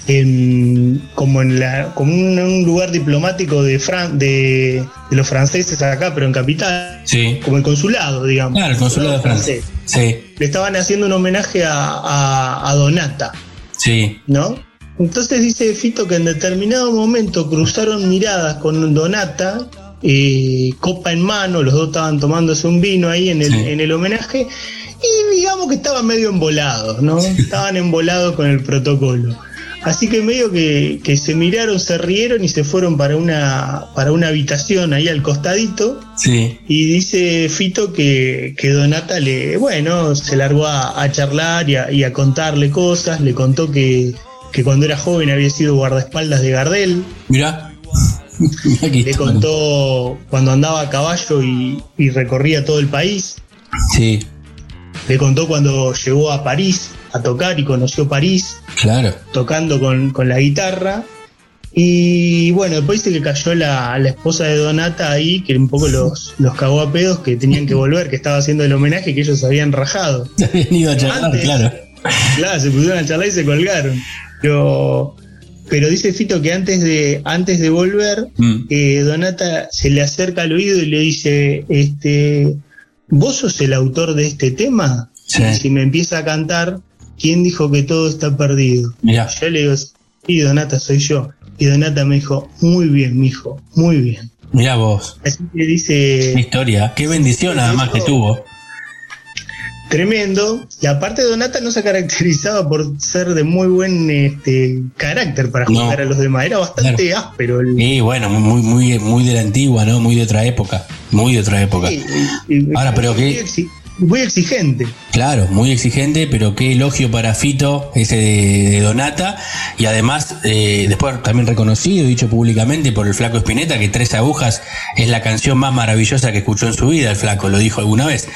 En- como en la, como un, un lugar diplomático de, Fran- de, de los franceses acá, pero en capital, Sí. como el consulado, digamos. Claro, el consulado de Francia. Sí. Le estaban haciendo un homenaje a, a- a Donata, Sí. ¿no? Entonces dice Fito que en determinado momento cruzaron miradas con Donata, eh, copa en mano, los dos estaban tomándose un vino ahí en el, Sí. en el homenaje, y digamos que estaban medio embolados, ¿no? Estaban embolados con el protocolo. Así que medio que, que se miraron, se rieron y se fueron para una, para una habitación ahí al costadito. Sí. Y dice Fito que, que Donata le, bueno, se largó a, a charlar y a, y a contarle cosas. Le contó que, que cuando era joven había sido guardaespaldas de Gardel. Mirá. Le contó cuando andaba a caballo y, y recorría todo el país. Sí, Le contó cuando llegó a París a tocar y conoció París claro. tocando con, con la guitarra. Y bueno, después dice que cayó la, la esposa de Donata ahí, que un poco los, los cagó a pedos, que tenían que volver, que estaba haciendo el homenaje que ellos habían rajado. Habían ido a charlar, Antes. claro. Claro, se pusieron a charlar y se colgaron. Pero, pero dice Fito que antes de, antes de volver, Mm. eh, Donata se le acerca al oído y le dice, este, ¿vos sos el autor de este tema? Sí. Y si me empieza a cantar, ¿quién dijo que todo está perdido? Mirá. Yo le digo, sí, Donata, soy yo. Y Donata me dijo, muy bien, mijo, muy bien. Mirá vos. Así que dice, Qué historia. Qué bendición además que tuvo. tremendo. Y aparte Donata no se caracterizaba por ser de muy buen este, carácter para No. jugar a los demás. Era bastante áspero. el- Y bueno, muy, muy, muy de la antigua, ¿no? Muy de otra época. Muy de otra época. Ahora, pero qué- exi- muy exigente. Claro, muy exigente, pero qué elogio para Fito, ese de, de Donata, y además, eh, después también reconocido, dicho públicamente por el flaco Espineta, que Tres Agujas es la canción más maravillosa que escuchó en su vida, el flaco, lo dijo alguna vez.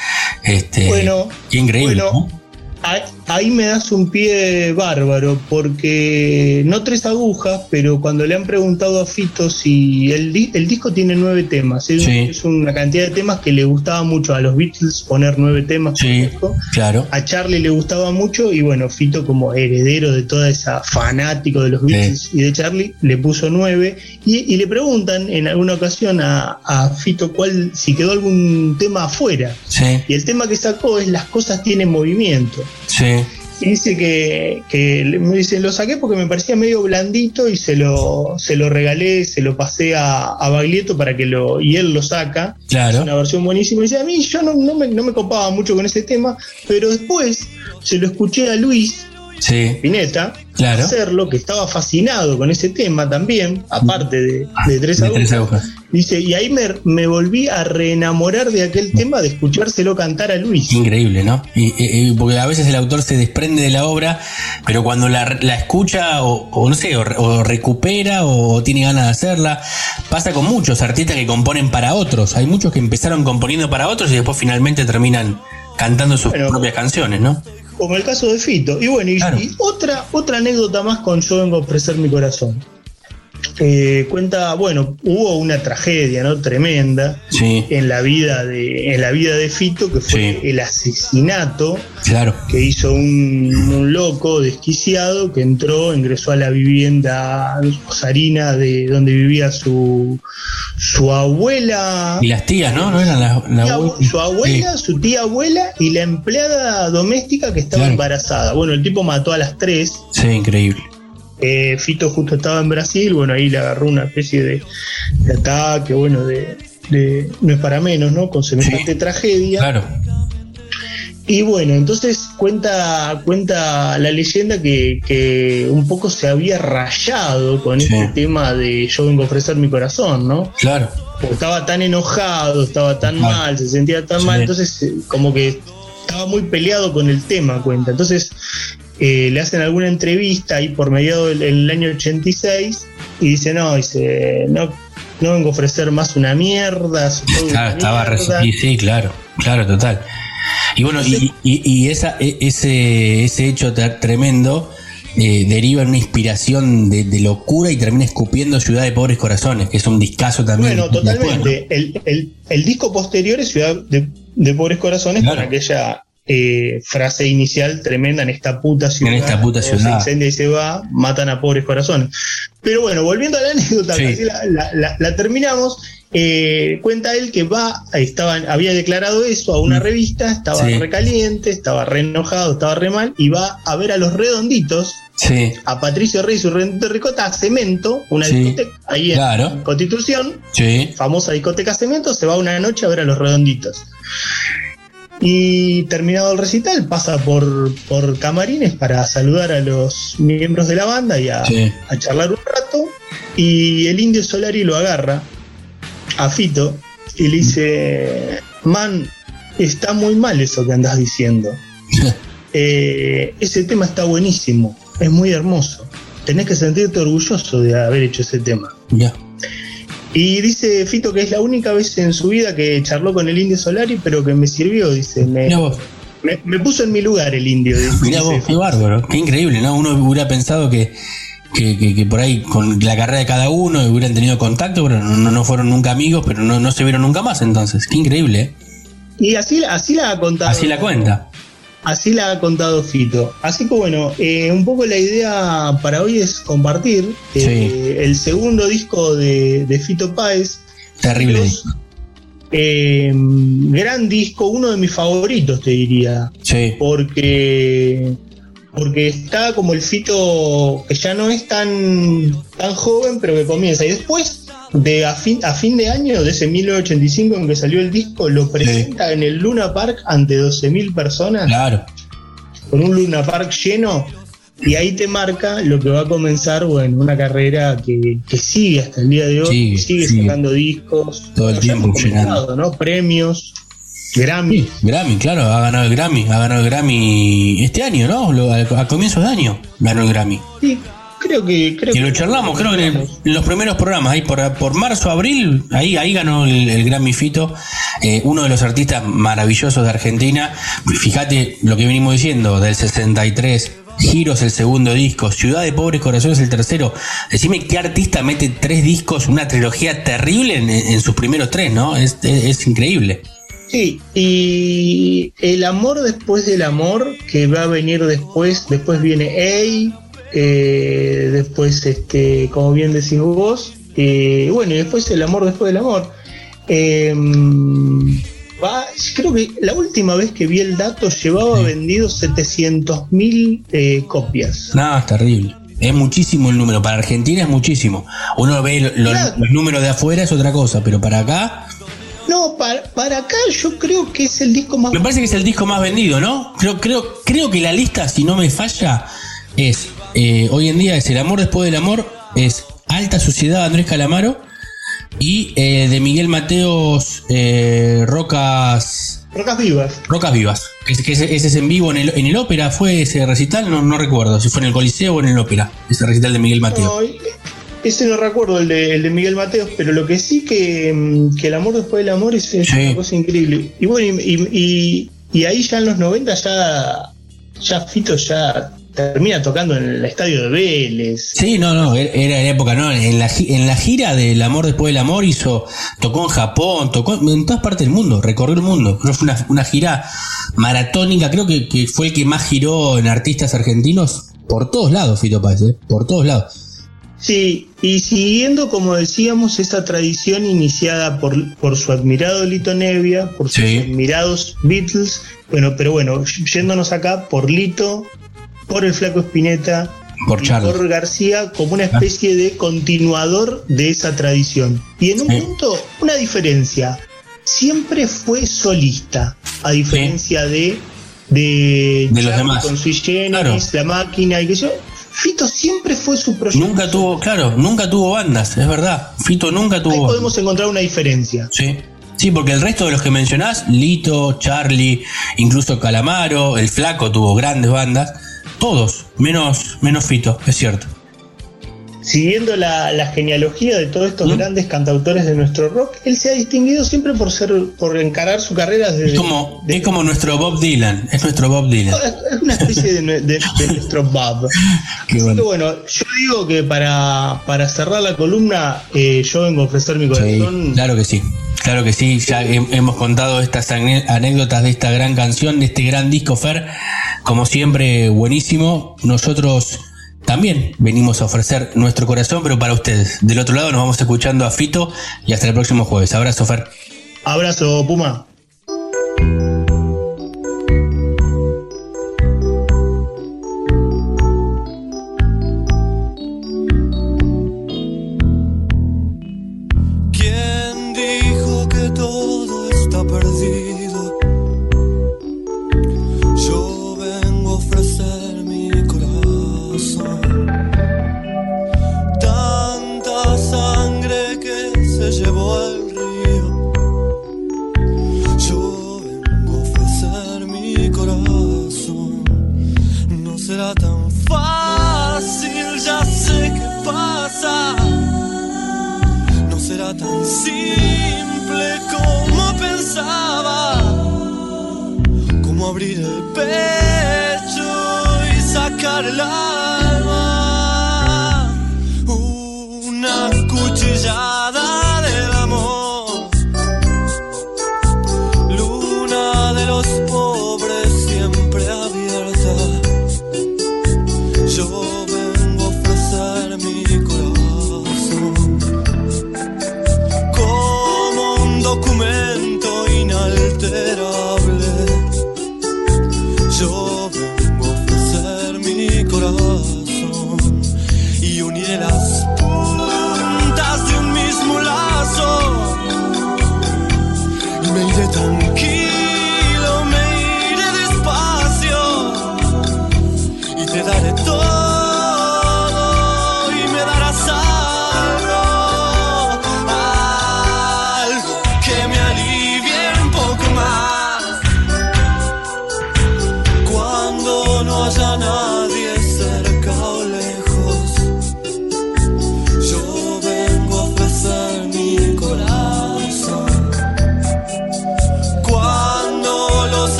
Este, Bueno, increíble, bueno, ¿no? Ahí, ahí me das un pie bárbaro, porque no tres agujas, pero cuando le han preguntado a Fito si el, el disco tiene nueve temas, es, Sí. es una cantidad de temas que le gustaba mucho a los Beatles poner nueve temas Sí, disco. claro. A Charlie le gustaba mucho y bueno, Fito como heredero de toda esa fanático de los Beatles y de Charlie le puso nueve y, y le preguntan en alguna ocasión a, a Fito cuál si quedó algún tema afuera Sí, y el tema que sacó es las cosas tienen movimiento sí, y dice que, que me dice lo saqué porque me parecía medio blandito y se lo se lo regalé se lo pasé a, a Baglietto para que lo y él lo saca es claro. una versión buenísima. Y dice, a mí yo no, no, me, no me copaba mucho con ese tema, pero después se lo escuché a Luis Sí, Pineta Claro. hacerlo, que estaba fascinado con ese tema también, aparte de, de Tres de Agujas. Tres Agujas. Dice, y ahí me, me volví a reenamorar de aquel tema de escuchárselo cantar a Luis. Increíble, ¿no? Y, porque a veces el autor se desprende de la obra, pero cuando la, la escucha o, o no sé, o, o recupera o, tiene ganas de hacerla, pasa con muchos artistas que componen para otros. Hay muchos que empezaron componiendo para otros y después finalmente terminan cantando sus Bueno. propias canciones, ¿no? Como el caso de Fito. Y bueno, y, Claro. y otra, otra anécdota más con Yo vengo a ofrecer mi corazón. Eh, cuenta, bueno, hubo una tragedia, ¿no? Tremenda. Sí, en la vida de en la vida de Fito que fue Sí. el asesinato claro. que hizo un, un loco desquiciado que entró ingresó a la vivienda rosarina de donde vivía su su abuela Y las tías, ¿no? ¿No eran las la abue- su abuela, su tía abuela y la empleada doméstica que estaba Claro. embarazada. Bueno, el tipo mató a las tres. Sí, increíble. Eh, Fito justo estaba en Brasil, bueno, ahí le agarró una especie de, de ataque, bueno, de, de- no es para menos, ¿no? Con semejante Sí. tragedia. Claro. Y bueno, entonces cuenta, cuenta la leyenda que, que un poco se había rayado con Sí. este tema de yo vengo a ofrecer mi corazón, ¿no? Claro. Porque estaba tan enojado, estaba tan Claro. mal, se sentía tan Sí. mal, entonces eh, como que estaba muy peleado con el tema, cuenta. Entonces eh, le hacen alguna entrevista ahí por mediado del, del año 86 y dice, no, dice, no, no vengo a ofrecer más una mierda. una estaba re- mierda". sí, sí, claro, claro, total. Y bueno, y, y- y esa, e- ese, ese hecho tremendo eh, deriva en una inspiración de, de locura y termina escupiendo Ciudad de Pobres Corazones, que es un discazo también. Bueno, Después, totalmente. El, el- el disco posterior es Ciudad de, de Pobres Corazones Claro. con aquella eh, frase inicial tremenda en esta puta ciudad. En esta puta ciudad. Se incendia y se va, matan a pobres corazones. Pero bueno, volviendo a la anécdota, Sí. la, la- la- la terminamos. eh, cuenta él que va, estaba, había declarado eso a una Mm. revista, estaba Sí. recaliente, estaba re enojado, estaba re mal, y va a ver a los redonditos, Sí, a Patricio Rey y su redondito de ricota, a Cemento, una discoteca ahí en. Constitución, famosa discoteca Cemento, se va una noche a ver a los redonditos. Y terminado el recital, pasa por, por camarines para saludar a los miembros de la banda y a, Sí. a charlar un rato. Y el indio Solari lo agarra a Fito y le dice: Man, está muy mal eso que andas diciendo. Eh, ese tema está buenísimo, es muy hermoso. Tenés que sentirte orgulloso de haber hecho ese tema. Ya. Y dice Fito que es la única vez en su vida que charló con el indio Solari, pero que me sirvió, dice. Me, vos, me- me puso en mi lugar el indio. dice mirá vos, qué bárbaro, qué increíble, ¿no? Uno hubiera pensado que, que, que- que por ahí con la carrera de cada uno hubieran tenido contacto, pero no, no fueron nunca amigos, pero no, no se vieron nunca más entonces. Qué increíble, ¿eh? Y así, así la ha contado. Así la cuenta. Así la ha contado Fito. Así que bueno, eh, un poco la idea para hoy es compartir eh, el segundo disco de, de Fito Páez. Terrible. Los- eh, gran disco, uno de mis favoritos, te diría. Sí. porque porque está como el Fito que ya no es tan tan joven pero que comienza y después de a fin, a fin de año de ese 1985 en que salió el disco lo presenta en el Luna Park ante 12.000 personas Claro. con un Luna Park lleno y ahí te marca lo que va a comenzar bueno una carrera que, que sigue hasta el día de hoy Sigue, sacando discos Todo el tiempo llenando. ¿no? premios Grammy Sí, Grammy, claro, ha ganado el Grammy, ha ganado el Grammy este año, ¿no? Lo- A, a comienzos de año ganó el Grammy. Sí, creo que creo Que lo charlamos, creo que en, el- en los primeros programas, ahí por, por marzo, abril, ahí, ahí ganó el, el Grammy Fito, eh, uno de los artistas maravillosos de Argentina. Fíjate lo que venimos diciendo, del 63, Giros el segundo disco, Ciudad de Pobres Corazones el tercero. Decime qué artista mete tres discos, una trilogía terrible en, en sus primeros tres, ¿no? Es, es- es increíble. Sí, y el amor después del amor que va a venir después, después viene Ey, eh, después este, como bien decís vos, eh, bueno, y después el amor después del amor. Eh, va, creo que la última vez que vi el dato llevaba vendido 700 mil copias. No, es terrible. Es muchísimo el número. Para Argentina es muchísimo. Uno ve lo- lo- Claro. los números de afuera, es otra cosa, pero para acá, No, para, para acá yo creo que es el disco más me parece que es el disco más vendido, ¿no? Creo, creo, creo que la lista, si no me falla, es eh, hoy en día es El amor después del amor, es Alta Sociedad Andrés Calamaro y eh, de Miguel Mateos eh, Rocas Rocas Vivas. Rocas Vivas. Que ese, que ese- ese es en vivo en el, en el ópera, fue ese recital, no, no recuerdo si fue en el Coliseo o en el ópera, ese recital de Miguel Mateo. No, y- ese no recuerdo el de, el de Miguel Mateos, pero lo que sí que, mm, que el amor después del amor es, es Sí. una cosa increíble. Y bueno, y, y- y- y ahí ya en los 90 ya, ya Fito ya termina tocando en el estadio de Vélez. Sí, no, no, era era en época, ¿no? En la, en la gira del Amor Después del Amor hizo, tocó en Japón, tocó en todas partes del mundo, recorrió el mundo. Creo que fue una, una gira maratónica, creo que, que fue el que más giró en artistas argentinos por todos lados, Fito Páez, ¿eh? por todos lados. Sí, y siguiendo, como decíamos, esa tradición iniciada por, por su admirado Lito Nevia, por sus Sí. admirados Beatles, bueno, pero bueno, yéndonos acá por Lito, por el Flaco Espineta, Por y por García como una especie de continuador de esa tradición. Y en un Sí. punto, una diferencia. Siempre fue solista, a diferencia de, de, De los demás. con Generis, Claro. La Máquina y que yo. Fito siempre fue su proyecto. Nunca tuvo, claro, nunca tuvo bandas, es verdad. Fito nunca Ahí tuvo. podemos encontrar una diferencia. Sí. Sí, porque el resto de los que mencionás, Lito, Charlie, incluso Calamaro, el Flaco tuvo grandes bandas, todos, menos, menos Fito, es cierto. Siguiendo la, la genealogía de todos estos grandes cantautores de nuestro rock, él se ha distinguido siempre por ser, por encarar su carrera desde. Es como, de- es como nuestro Bob Dylan. Es nuestro Bob Dylan. es una especie de, de- de nuestro Bob. Qué Así bueno. que bueno, yo digo que para, para cerrar la columna, eh, yo vengo a ofrecer mi Sí, corazón. claro que sí. Claro que sí. Ya he- hemos contado estas anécdotas de esta gran canción, de este gran disco Fer. Como siempre, buenísimo. Nosotros también venimos a ofrecer nuestro corazón, pero para ustedes. Del otro lado nos vamos escuchando a Fito y hasta el próximo jueves. Abrazo, Fer. Abrazo, Puma.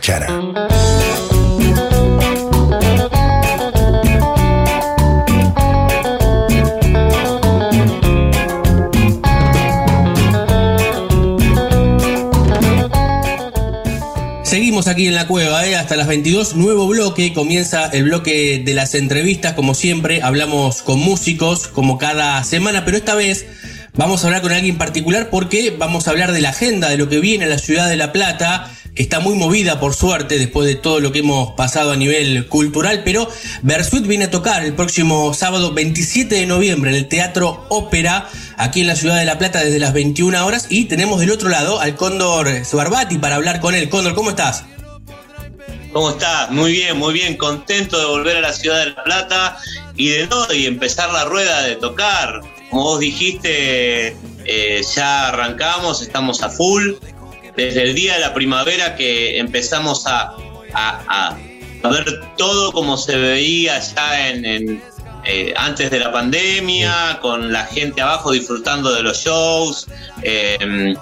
Cháchara. Seguimos aquí en la cueva, ¿eh? hasta las 22, nuevo bloque, comienza el bloque de las entrevistas, como siempre, hablamos con músicos, como cada semana, pero esta vez vamos a hablar con alguien particular porque vamos a hablar de la agenda, de lo que viene a la ciudad de La Plata, está muy movida por suerte después de todo lo que hemos pasado a nivel cultural, pero Versuit viene a tocar el próximo sábado 27 de noviembre en el Teatro Ópera, aquí en la ciudad de La Plata desde las 21 horas, y tenemos del otro lado al Cóndor Suarbati para hablar con él. Cóndor, ¿cómo estás? ¿Cómo estás? Muy bien, muy bien, contento de volver a la ciudad de La Plata y de no, y empezar la rueda de tocar. Como vos dijiste, eh, ya arrancamos, estamos a full. Desde el día de la primavera que empezamos a, ver todo como se veía ya en, en, eh, antes de la pandemia, con la gente abajo disfrutando de los shows. eh,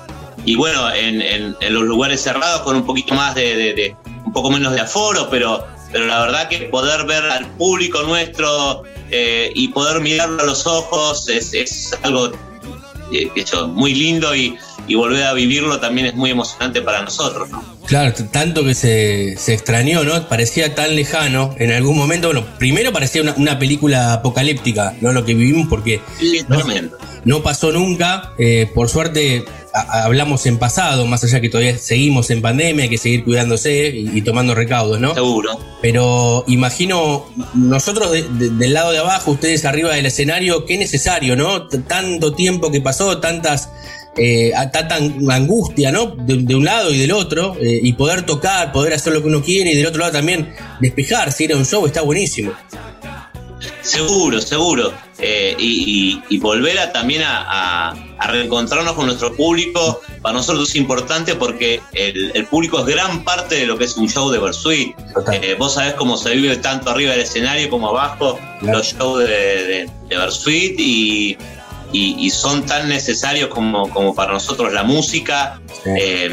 y bueno, en, en- los lugares cerrados con un poquito más de, un poco menos de aforo, pero, pero la verdad que poder ver al público nuestro eh, y poder mirarlo a los ojos es, es algo eh, eso, muy lindo y, y volver a vivirlo también es muy emocionante para nosotros. ¿no? Claro, tanto que se, se extrañó, ¿no? Parecía tan lejano en algún momento. Bueno, primero parecía una, una película apocalíptica, ¿no? Lo que vivimos, porque Sí, no, pasó nunca. Eh, por suerte, a- hablamos en pasado, más allá que todavía seguimos en pandemia, hay que seguir cuidándose y, y tomando recaudos, ¿no? Seguro. Pero imagino, nosotros de- de- del lado de abajo, ustedes arriba del escenario, qué necesario, ¿no? T- Tanto tiempo que pasó, tantas. Eh, a- tanta angustia, ¿no? De, de un lado y del otro, eh, y poder tocar, poder hacer lo que uno quiere, y del otro lado también despejarse, ir a un show, está buenísimo. Seguro, seguro. Eh, y, y- y volver a, también a, a- a reencontrarnos con nuestro público, para nosotros es importante porque el, el público es gran parte de lo que es un show de Versuit. Eh, vos sabés cómo se vive tanto arriba del escenario como abajo los shows de, de, de Versuit y, y- y son tan necesarios como, como para nosotros la música. Eh,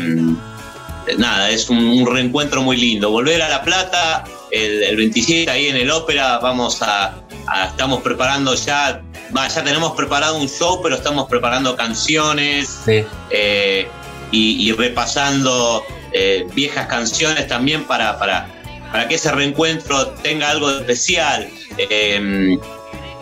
nada, es un, un reencuentro muy lindo. Volver a La Plata el, el 27 ahí en el Ópera, vamos a, a- estamos preparando ya, va, ya tenemos preparado un show, pero estamos preparando canciones eh, y, y repasando eh, viejas canciones también para, para, para que ese reencuentro tenga algo de especial. Eh,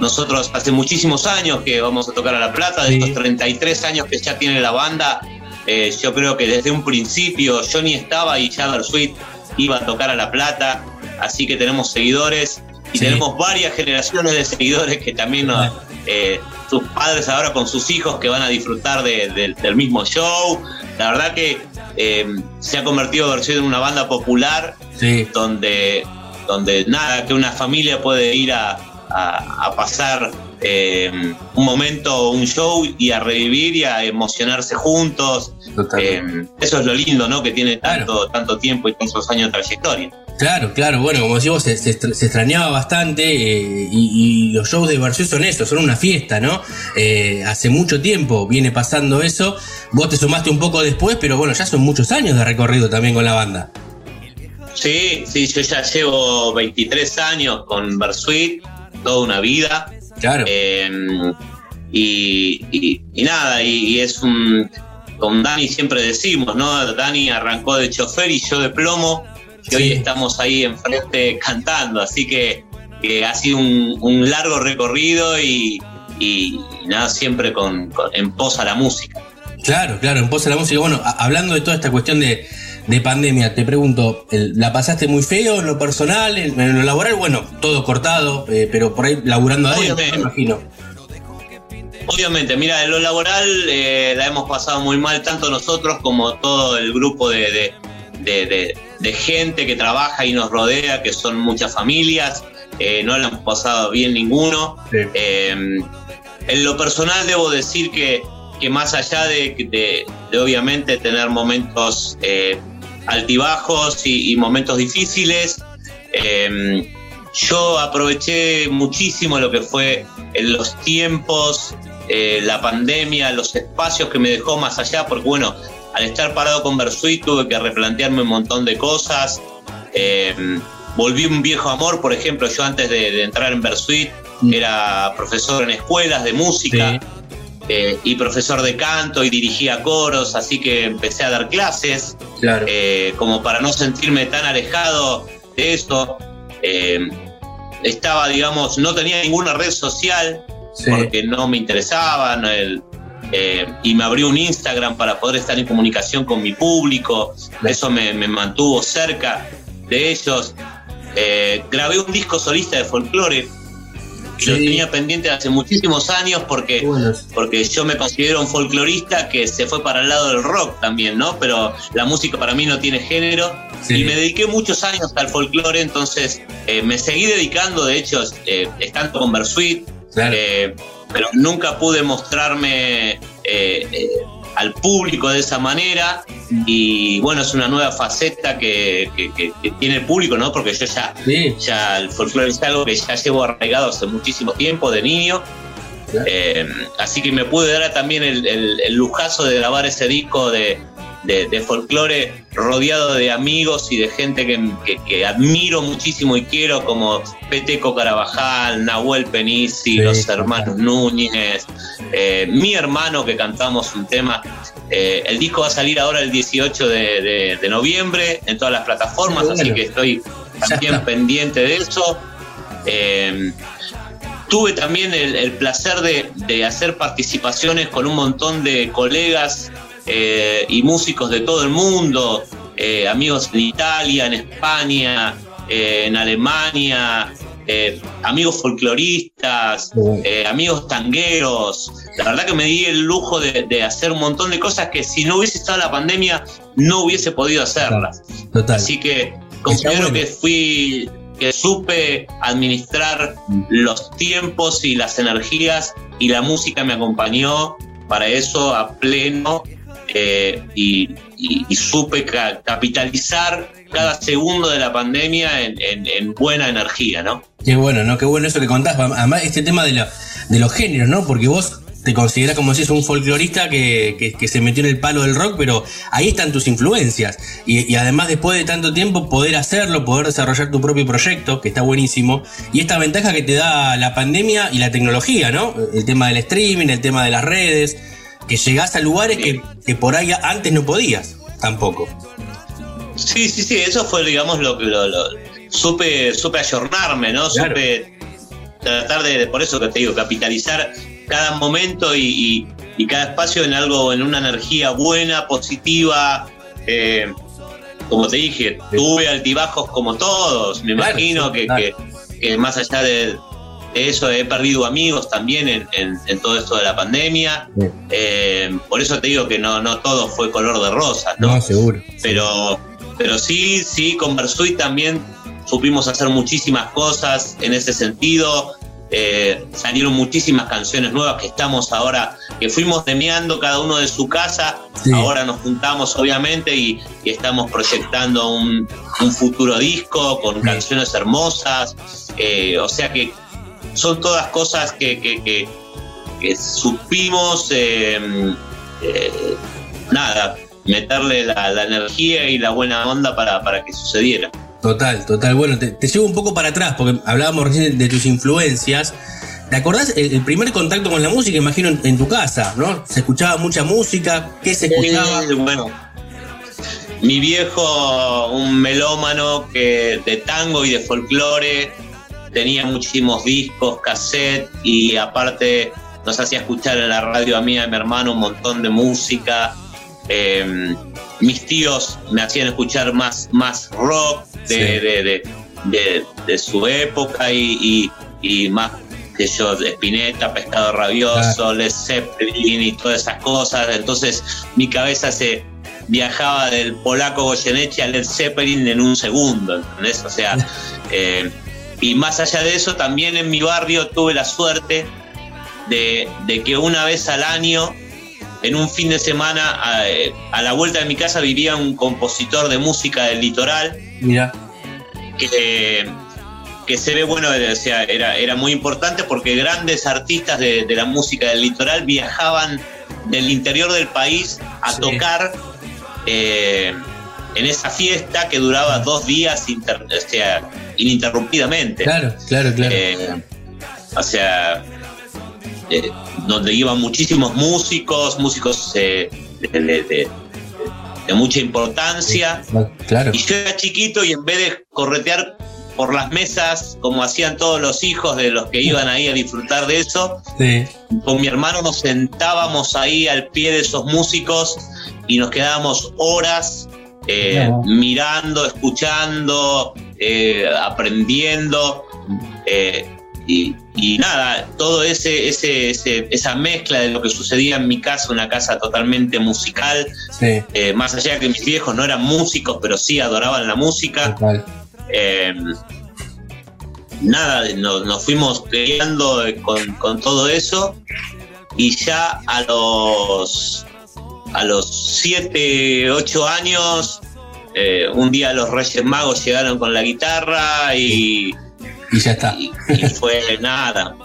nosotros hace muchísimos años que vamos a tocar a La Plata, de estos 33 años que ya tiene la banda, eh, yo creo que desde un principio Johnny estaba y ya Versuit iba a tocar a La Plata, así que tenemos seguidores y tenemos varias generaciones de seguidores que también nos- eh, sus padres ahora con sus hijos que van a disfrutar de- de- del mismo show. La verdad que eh, se ha convertido Versuit en una banda popular donde, donde nada, que una familia puede ir a, a- a pasar eh, un momento, un show y a revivir y a emocionarse juntos. Eh, eso es lo lindo, ¿no? Que tiene tanto, tanto tiempo y tantos años de trayectoria. Claro, claro, bueno, como decimos, se, se extra- se extrañaba bastante eh, y, y los shows de Versus son eso, son una fiesta, ¿no? Eh, hace mucho tiempo viene pasando eso, vos te sumaste un poco después, pero bueno, ya son muchos años de recorrido también con la banda. Sí, sí, yo ya llevo 23 años con Versuit, toda una vida. Claro. Eh, y, y- y nada, y, y es un. Con Dani siempre decimos, ¿no? Dani arrancó de chofer y yo de plomo, y hoy estamos ahí enfrente cantando, así que, que ha sido un, un largo recorrido y, y nada, siempre con, con- en pos a la música. Claro, claro, en pos a la música. Bueno, a- hablando de toda esta cuestión de, de pandemia, te pregunto, ¿la pasaste muy feo en lo personal, en, en lo laboral? Bueno, todo cortado, eh, pero por ahí laburando adentro, me imagino. Obviamente, mira, en lo laboral eh, la hemos pasado muy mal, tanto nosotros como todo el grupo de, de- de- de- de gente que trabaja y nos rodea, que son muchas familias, eh, no la hemos pasado bien ninguno. Eh, en lo personal debo decir que, que más allá de, obviamente tener momentos eh, altibajos y, y momentos difíciles, eh, yo aproveché muchísimo lo que fue en los tiempos, eh, la pandemia, los espacios que me dejó más allá, porque bueno, al estar parado con Versuit tuve que replantearme un montón de cosas. Eh, volví un viejo amor, por ejemplo, yo antes de, de entrar en Versuit era profesor en escuelas de música. Eh, y profesor de canto y dirigía coros, así que empecé a dar clases, Claro. eh, como para no sentirme tan alejado de eso. Eh, estaba, digamos, no tenía ninguna red social Sí. porque no me interesaba, no, el- eh, y me abrió un Instagram para poder estar en comunicación con mi público, eso me, me mantuvo cerca de ellos. Grabé un disco solista de folclore lo tenía pendiente hace muchísimos años porque, bueno. porque yo me considero un folclorista que se fue para el lado del rock también, ¿no? Pero la música para mí no tiene género Sí. y me dediqué muchos años al folclore, entonces eh, me seguí dedicando, de hecho, eh, estando con Bersuit, Claro. eh, pero nunca pude mostrarme eh, al público de esa manera y bueno, es una nueva faceta que, que- que- que tiene el público, ¿no? Porque yo ya, Sí. ya el folclore es algo que ya llevo arraigado hace muchísimo tiempo, de niño. Claro. Eh, así que me pude dar también el, el- el lujazo de grabar ese disco de, de, de folclore rodeado de amigos y de gente que, que- que admiro muchísimo y quiero, como Peteco Carabajal, Nahuel Penisi, Sí, los hermanos Núñez, eh, mi hermano que cantamos un tema. Eh, el disco va a salir ahora el 18 de, de- de noviembre en todas las plataformas, bueno. así que estoy también pendiente de eso. Eh, tuve también el, el placer de, de hacer participaciones con un montón de colegas eh, y músicos de todo el mundo, eh, amigos en Italia, en España, eh, en Alemania, amigos folcloristas, amigos tangueros. La verdad que me di el lujo de, de hacer un montón de cosas que si no hubiese estado la pandemia no hubiese podido hacerlas. Total. Así que considero bueno. que fui, que supe administrar los tiempos y las energías y la música me acompañó para eso a pleno eh, y, supe ca- capitalizar cada segundo de la pandemia en, en- en buena energía, ¿no? Qué bueno, ¿no? Qué bueno eso que contás. Además, este tema de, los géneros, ¿no? Porque vos te considerás como si es un folclorista que, se metió en el palo del rock, pero ahí están tus influencias. Y además, después de tanto tiempo, poder hacerlo, poder desarrollar tu propio proyecto, que está buenísimo. Y esta ventaja que te da la pandemia y la tecnología, ¿no? El tema del streaming, el tema de las redes, que llegás a lugares que, que por ahí antes no podías, tampoco. Sí, sí, sí, eso fue, digamos, lo que lo, lo- supe, supe ayornarme, ¿no? Claro. Supe tratar de, por eso que te digo, capitalizar cada momento y, y- y cada espacio en algo, en una energía buena, positiva. eh, como te dije, tuve altibajos como todos, me Claro, imagino sí, que, claro. que- que más allá de, de eso he perdido amigos también en, en- en todo esto de la pandemia. Sí. Eh, por eso te digo que no, no todo fue color de rosas, ¿no? No, seguro. pero, pero sí, sí, con Versuit también supimos hacer muchísimas cosas en ese sentido. Eh, salieron muchísimas canciones nuevas que estamos ahora, que fuimos demeando cada uno de su casa. Sí. Ahora nos juntamos, obviamente, y, y estamos proyectando un, un futuro disco con canciones hermosas. Eh, o sea que son todas cosas que, que- que- que supimos, eh, eh, nada, meterle la, la energía y la buena onda para, para que sucediera. Total, total. Bueno, te, te llevo un poco para atrás porque hablábamos recién de tus influencias. ¿Te acordás el, el primer contacto con la música? Imagino en, en tu casa, ¿no? Se escuchaba mucha música. ¿Qué se escuchaba? Eh, bueno, mi viejo, un melómano que de tango y de folclore, tenía muchísimos discos, cassette y aparte nos hacía escuchar en la radio a mí y a mi hermano un montón de música. Eh, mis tíos me hacían escuchar más, más rock de, Sí. de- de- su época y, y- y más que yo, de Spinetta, Pescado Rabioso, Claro. Led Zeppelin y todas esas cosas. Entonces mi cabeza se viajaba del polaco Goyeneche a Led Zeppelin en un segundo, ¿entendés? O sea, eh, y más allá de eso, también en mi barrio tuve la suerte de, de que una vez al año, en un fin de semana, a, a la vuelta de mi casa vivía un compositor de música del litoral Mira, que, que se ve, bueno, o sea, era, era muy importante porque grandes artistas de, de la música del litoral viajaban del interior del país a Sí. tocar eh, en esa fiesta que duraba dos días inter- o sea, ininterrumpidamente. claro, claro, claro. Eh, o sea, eh, donde iban muchísimos músicos, músicos eh, de, de- de- de mucha importancia. Claro. Y yo era chiquito y en vez de corretear por las mesas, como hacían todos los hijos de los que iban ahí a disfrutar de eso, Sí. con mi hermano nos sentábamos ahí al pie de esos músicos y nos quedábamos horas eh, mirando, escuchando, eh, aprendiendo. eh, y, y nada, todo ese, ese, ese- esa mezcla de lo que sucedía en mi casa, una casa totalmente musical, Sí. eh, más allá de que mis viejos no eran músicos, pero sí adoraban la música. Eh, nada, nos, nos fuimos eh, con, con todo eso y ya a los a los 7, 8 años, eh, un día los Reyes Magos llegaron con la guitarra y, Y ya está. y- y fue nada.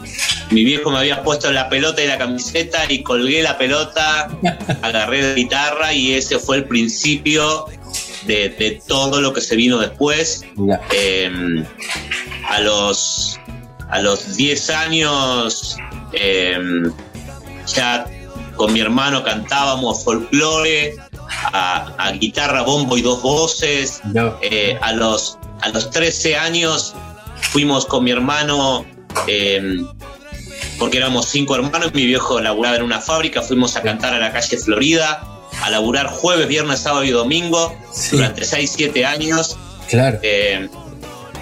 Mi viejo me había puesto la pelota y la camiseta y colgué la pelota, agarré la guitarra y ese fue el principio de, de todo lo que se vino después. Eh, a los a los 10 años eh, ya con mi hermano cantábamos folclore a, a guitarra, bombo y dos voces. No. Eh, a los a los 13 años fuimos con mi hermano eh, porque éramos cinco hermanos, mi viejo laburaba en una fábrica, fuimos a cantar a la calle Florida, a laburar jueves, viernes, sábado y domingo Sí. durante 6, 7 años Claro. eh,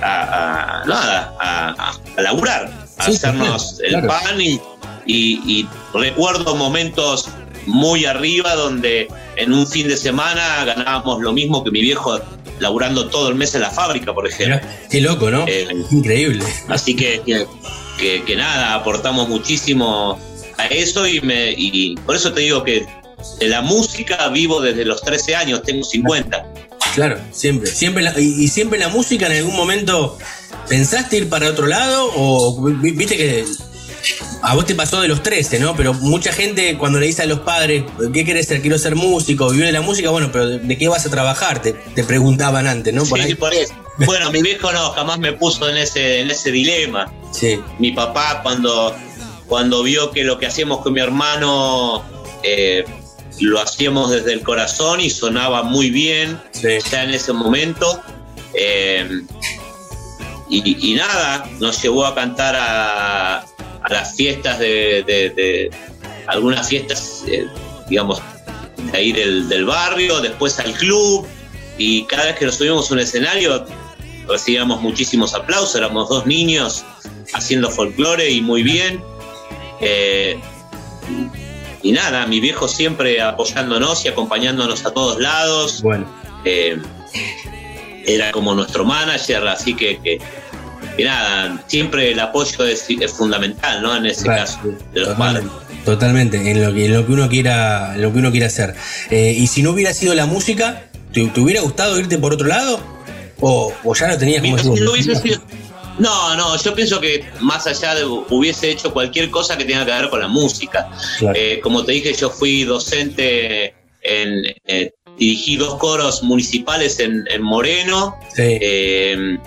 a, a- nada, a, laburar, a Sí, hacernos claro, el claro. pan y, y- y recuerdo momentos muy arriba donde en un fin de semana ganábamos lo mismo que mi viejo laburando todo el mes en la fábrica, por ejemplo. Mirá, Qué loco, ¿no? Eh, Increíble. Así que, que, nada, aportamos muchísimo a eso y, me, y por eso te digo que de la música vivo desde los 13 años, tengo 50. Claro, siempre. siempre la- y, y siempre la música en algún momento pensaste ir para otro lado o vi- viste que a vos te pasó de los 13, ¿no? Pero mucha gente cuando le dice a los padres, ¿qué querés ser? Quiero ser músico, vivir de la música, bueno, pero ¿de, qué vas a trabajar? Te, te preguntaban antes, ¿no? Por Sí, ahí. por eso. Bueno, mi viejo no, jamás me puso en ese, en ese dilema. Sí, Mi papá cuando, cuando vio que lo que hacíamos con mi hermano eh, lo hacíamos desde el corazón y sonaba muy bien sí. ya en ese momento. eh, y, y nada, nos llevó a cantar a, a las fiestas de, de- de- algunas fiestas, eh, digamos, de ahí del, del barrio, después al club. Y cada vez que nos subíamos a un escenario recibíamos muchísimos aplausos, éramos dos niños haciendo folclore y muy bien. Eh, y nada, mi viejo siempre apoyándonos y acompañándonos a todos lados. Bueno, Eh, era como nuestro manager, así que, que, que nada, siempre el apoyo es, es fundamental, ¿no? En ese Claro, caso, de los padres. totalmente, totalmente, en lo que, en lo que uno quiera, en lo que uno quiera hacer. Eh, y si no hubiera sido la música, ¿te, te hubiera gustado irte por otro lado? ¿O, o ya lo tenías como no sido- No, no, yo pienso que más allá de hubiese hecho cualquier cosa que tenga que ver con la música. Claro. Eh, como te dije, yo fui docente en. eh, dirigí dos coros municipales en, en Moreno. Sí. Eh,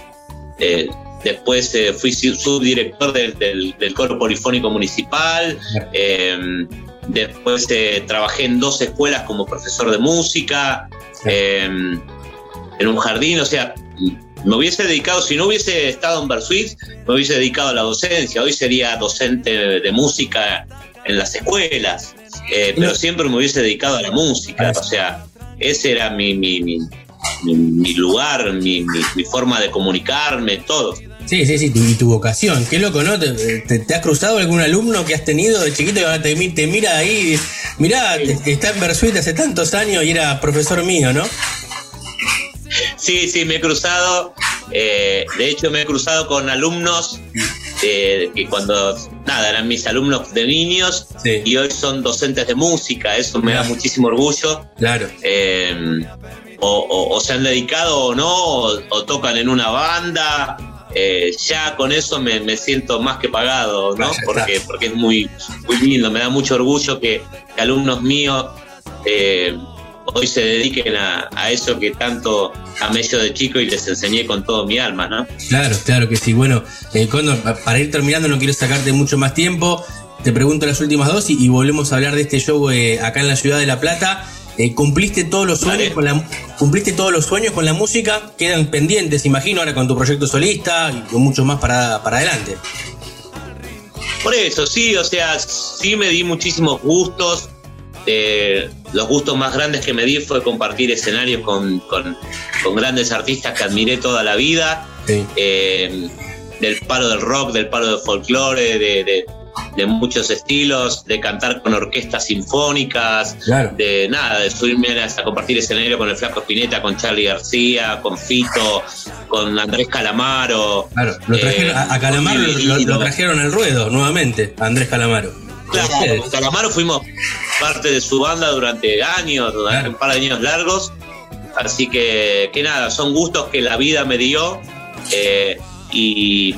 eh, después eh, fui su- subdirector del, del- del coro polifónico municipal. Eh, después eh, trabajé en dos escuelas como profesor de música. eh, en un jardín, o sea, me hubiese dedicado, si no hubiese estado en Bersuit, me hubiese dedicado a la docencia. Hoy sería docente de, música en las escuelas, eh, pero siempre me hubiese dedicado a la música. O sea, ese era mi, mi, mi, mi- mi lugar, mi, mi- mi forma de comunicarme, todo. Sí, sí, sí, tu- y tu vocación. Qué loco, ¿no? ¿Te, te- te has cruzado algún alumno que has tenido de chiquito y ahora te, te mira ahí? Mirá, está en Bersuit hace tantos años y era profesor mío, ¿no? Sí, sí, me he cruzado. eh, de hecho, me he cruzado con alumnos eh, que cuando, nada, eran mis alumnos de niños Sí. y hoy son docentes de música. Eso me da muchísimo orgullo. Claro. Eh, o, o- o se han dedicado o no, o, o tocan en una banda. Eh, ya con eso me, me siento más que pagado, ¿no? Porque, porque es muy, muy lindo, me da mucho orgullo que, que alumnos míos eh, hoy se dediquen a, a eso que tanto amé yo de chico y les enseñé con todo mi alma, ¿no? Claro, claro que sí. Bueno, eh, Cóndor, pa- para ir terminando no quiero sacarte mucho más tiempo. te pregunto las últimas dos y, y volvemos a hablar de este show eh, acá en la ciudad de La Plata. Eh, ¿Cumpliste todos los sueños con la cumpliste todos los sueños con la música? Quedan pendientes, imagino, ahora con tu proyecto solista y con mucho más para, para adelante. Por eso, sí, o sea, sí me di muchísimos gustos. Eh, los gustos más grandes que me di fue compartir escenarios con, con- con grandes artistas que admiré toda la vida. Eh, del palo del rock, del palo del folclore, de, de- de muchos estilos, de cantar con orquestas sinfónicas, Claro. de nada, de subirme hasta compartir escenario con el Flaco Spinetta, con Charlie García, con Fito, con Andrés Calamaro. Claro, lo trajeron, a, a Calamaro lo, trajeron al ruedo nuevamente, a Andrés Calamaro. Claro, con Calamaro fuimos parte de su banda durante años, durante un par de años largos. Así que, que nada, son gustos que la vida me dio. eh, y,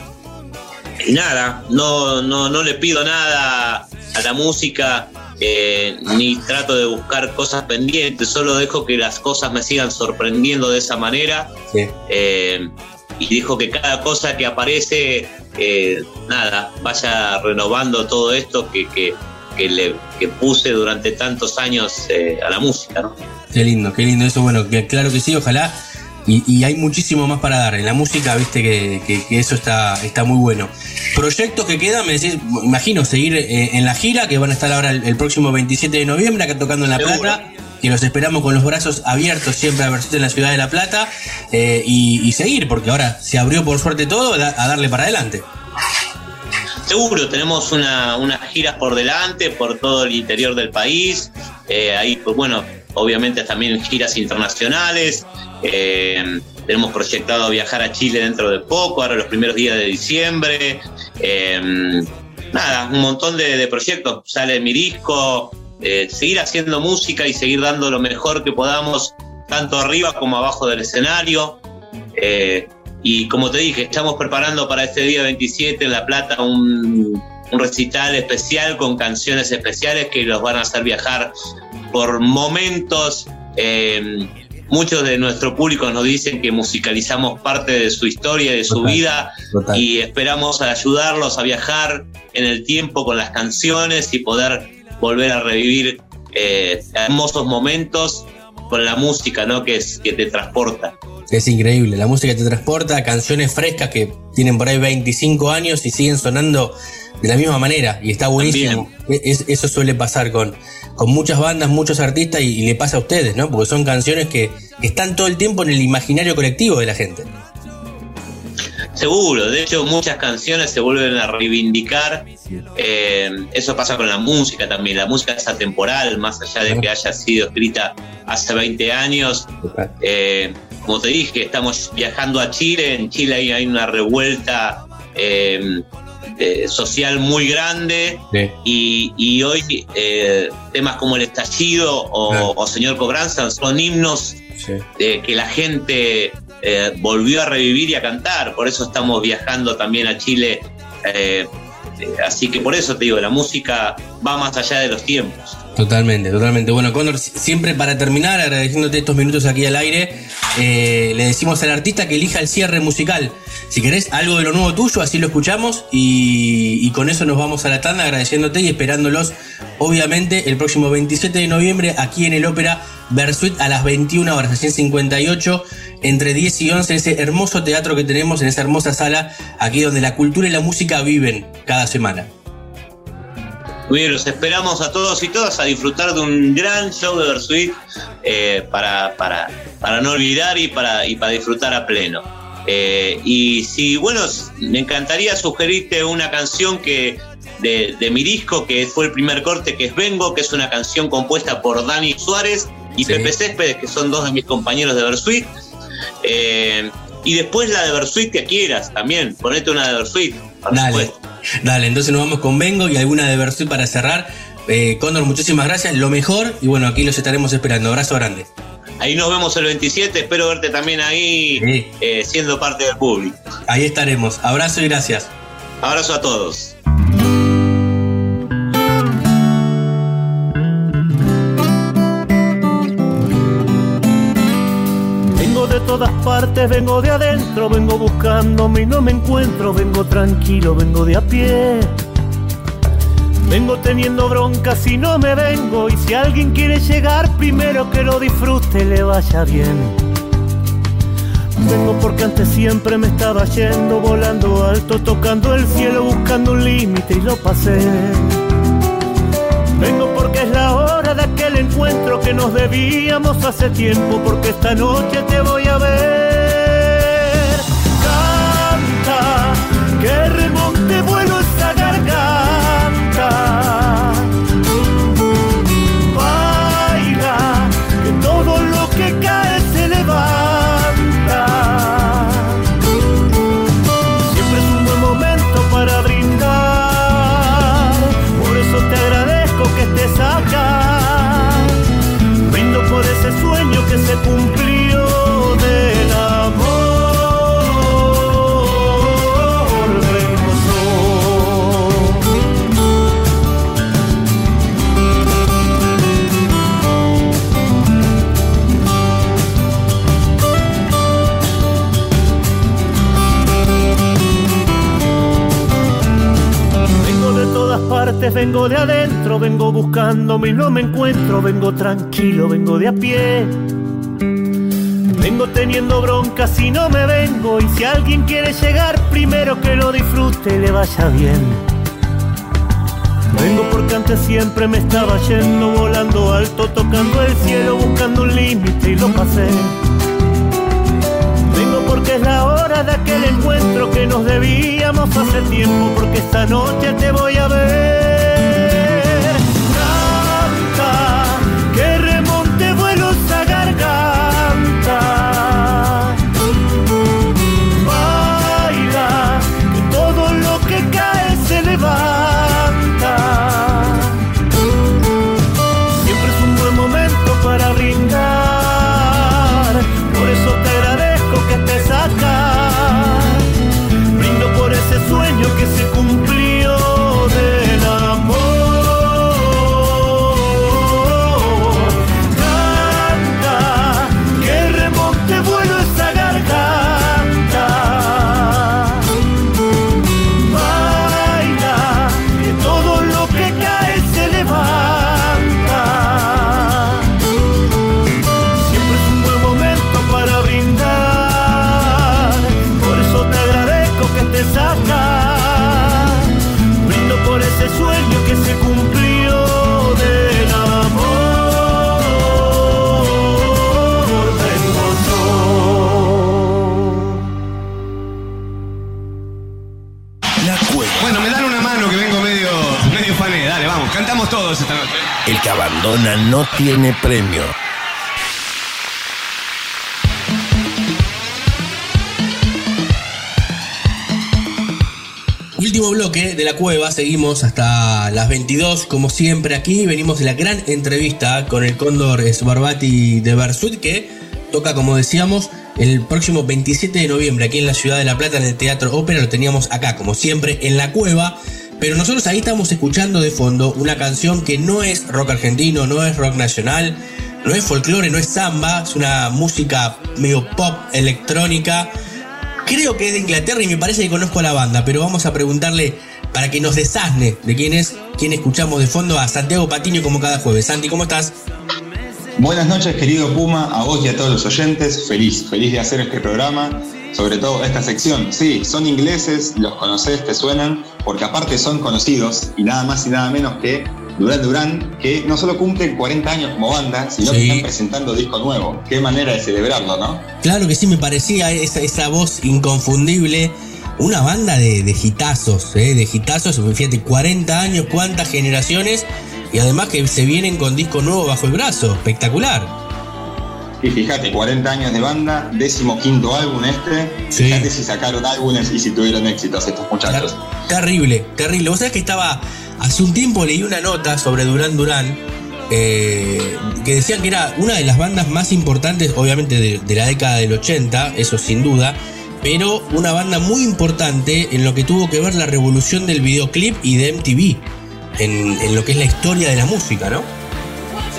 y nada, no, no, no le pido nada a la música, eh, ni trato de buscar cosas pendientes, solo dejo que las cosas me sigan sorprendiendo de esa manera. Sí. Eh, y dijo que cada cosa que aparece, eh, nada, vaya renovando todo esto que, que, que le que puse durante tantos años a la música, ¿no? Qué lindo, qué lindo eso, bueno, que claro que sí, ojalá. Y, y hay muchísimo más para dar. En la música, viste que, que- que eso está, está muy bueno. Proyectos que quedan, me decís, imagino seguir eh, en la gira, que van a estar ahora el, el próximo 27 de noviembre, acá tocando en La Seguro. Plata. Que los esperamos con los brazos abiertos siempre a Versuit en la ciudad de La Plata. eh, y, y seguir, porque ahora se abrió por suerte todo, da- a darle para adelante. Seguro, tenemos una, unas giras por delante, por todo el interior del país. Eh, ahí, pues bueno, obviamente también giras internacionales. Eh, tenemos proyectado viajar a Chile dentro de poco, ahora los primeros días de diciembre. Eh, nada, un montón de, proyectos. Sale mi disco, eh, seguir haciendo música y seguir dando lo mejor que podamos, tanto arriba como abajo del escenario. Y como te dije, estamos preparando para este día 27 en La Plata un, un recital especial con canciones especiales que los van a hacer viajar por momentos. Eh, muchos de nuestro público nos dicen que musicalizamos parte de su historia, de su Total, vida, total. y esperamos ayudarlos a viajar en el tiempo con las canciones y poder volver a revivir eh, hermosos momentos con la música, ¿no? Que, es, que te transporta. Es increíble, la música te transporta, canciones frescas que tienen por ahí 25 años y siguen sonando de la misma manera y está buenísimo. Es- eso suele pasar con, con muchas bandas, muchos artistas y, y le pasa a ustedes, ¿no? Porque son canciones que están todo el tiempo en el imaginario colectivo de la gente. Seguro, de hecho muchas canciones se vuelven a reivindicar. Eh, eso pasa con la música también. La música es atemporal, más allá de que haya sido escrita hace 20 años. Eh, como te dije, estamos viajando a Chile. En Chile hay, hay una revuelta eh, social muy grande. Y, y hoy temas como el estallido o, o Señor Cobranza son himnos eh, que la gente volvió a revivir y a cantar. Por eso estamos viajando también a Chile. eh, así que por eso te digo, la música va más allá de los tiempos. Totalmente, totalmente. Bueno, Condor, si- siempre para terminar, agradeciéndote estos minutos aquí al aire, eh, le decimos al artista que elija el cierre musical. Si querés algo de lo nuevo tuyo, así lo escuchamos y con eso nos vamos a la tanda agradeciéndote y esperándolos, obviamente, el próximo 27 de noviembre aquí en el Ópera Versuit a las 21 horas, 158, entre 10 y 11, ese hermoso teatro que tenemos en esa hermosa sala, aquí donde la cultura y la música viven cada semana. Muy bien, los esperamos a todos y todas a disfrutar de un gran show de Versuit eh, para, para, para no olvidar y para, y para disfrutar a pleno. Eh, y si, bueno, me encantaría sugerirte una canción que de, de mi disco, que fue el primer corte, que es Vengo, que es una canción compuesta por Dani Suárez y Pepe Céspedes, que son dos de mis compañeros de Versuit. Eh, y después la de Versuit que quieras también, ponete una de Versuit. por Dale, supuesto. dale, entonces nos vamos con Vengo y alguna de Versuit para cerrar. Eh, Condor, muchísimas gracias, lo mejor y bueno, aquí los estaremos esperando. Abrazo grande. Ahí nos vemos el 27, espero verte también ahí eh, siendo parte del público. Ahí estaremos. Abrazo y gracias. Abrazo a todos. Todas partes, vengo de adentro, vengo buscándome y no me encuentro, vengo tranquilo, vengo de a pie. Vengo teniendo bronca si no me vengo y si alguien quiere llegar primero que lo disfrute le vaya bien. Vengo porque antes siempre me estaba yendo volando alto, tocando el cielo buscando un límite y lo pasé. Vengo porque es la hora de aquel encuentro que nos debíamos hace tiempo, porque esta noche te voy a ver. De adentro, vengo buscándome y no me encuentro, vengo tranquilo, vengo de a pie. Vengo teniendo bronca si no me vengo y si alguien quiere llegar primero que lo disfrute y le vaya bien. Vengo porque antes siempre me estaba yendo volando alto, tocando el cielo, buscando un límite y lo pasé. Vengo porque es la hora de aquel encuentro que nos debíamos hace tiempo, porque esta noche te voy a ver. Que abandona no tiene premio. Último bloque de la cueva, seguimos hasta las 22 como siempre aquí, venimos de la gran entrevista con el cóndor Sbarbati de Bersuit que toca como decíamos el próximo 27 de noviembre aquí en la ciudad de La Plata en el Teatro Ópera, lo teníamos acá como siempre en la cueva, pero nosotros ahí estamos escuchando de fondo una canción que no es rock argentino, no es rock nacional, no es folclore, no es samba, es una música medio pop electrónica Creo que es de Inglaterra y me parece que conozco a la banda, pero vamos a preguntarle para que nos desasne de quién es, quién escuchamos de fondo a Santiago Patiño como cada jueves. Santi, ¿cómo estás? Buenas noches, querido Puma, a vos y a todos los oyentes. Feliz, feliz de hacer este programa, sobre todo esta sección. Sí, son ingleses, los conoces, te suenan, porque aparte son conocidos y nada más y nada menos que Duran Duran, que no solo cumplen 40 años como banda, sino que están presentando disco nuevo. Qué manera de celebrarlo, ¿no? Claro que sí, me parecía esa, esa voz inconfundible. Una banda de, de hitazos, ¿eh? de hitazos, fíjate, 40 años, cuántas generaciones, y además que se vienen con disco nuevo bajo el brazo, espectacular. Y fíjate, 40 años de banda, décimo quinto álbum este. Fíjate si sacaron álbumes y si tuvieron éxitos estos muchachos. Terrible, terrible. Vos sabés que estaba. Hace un tiempo leí una nota sobre Durán Durán. eh, que decían que era una de las bandas más importantes, obviamente de, de la década del 80, eso sin duda, pero una banda muy importante en lo que tuvo que ver la revolución del videoclip y de MTV, en, en lo que es la historia de la música, ¿no?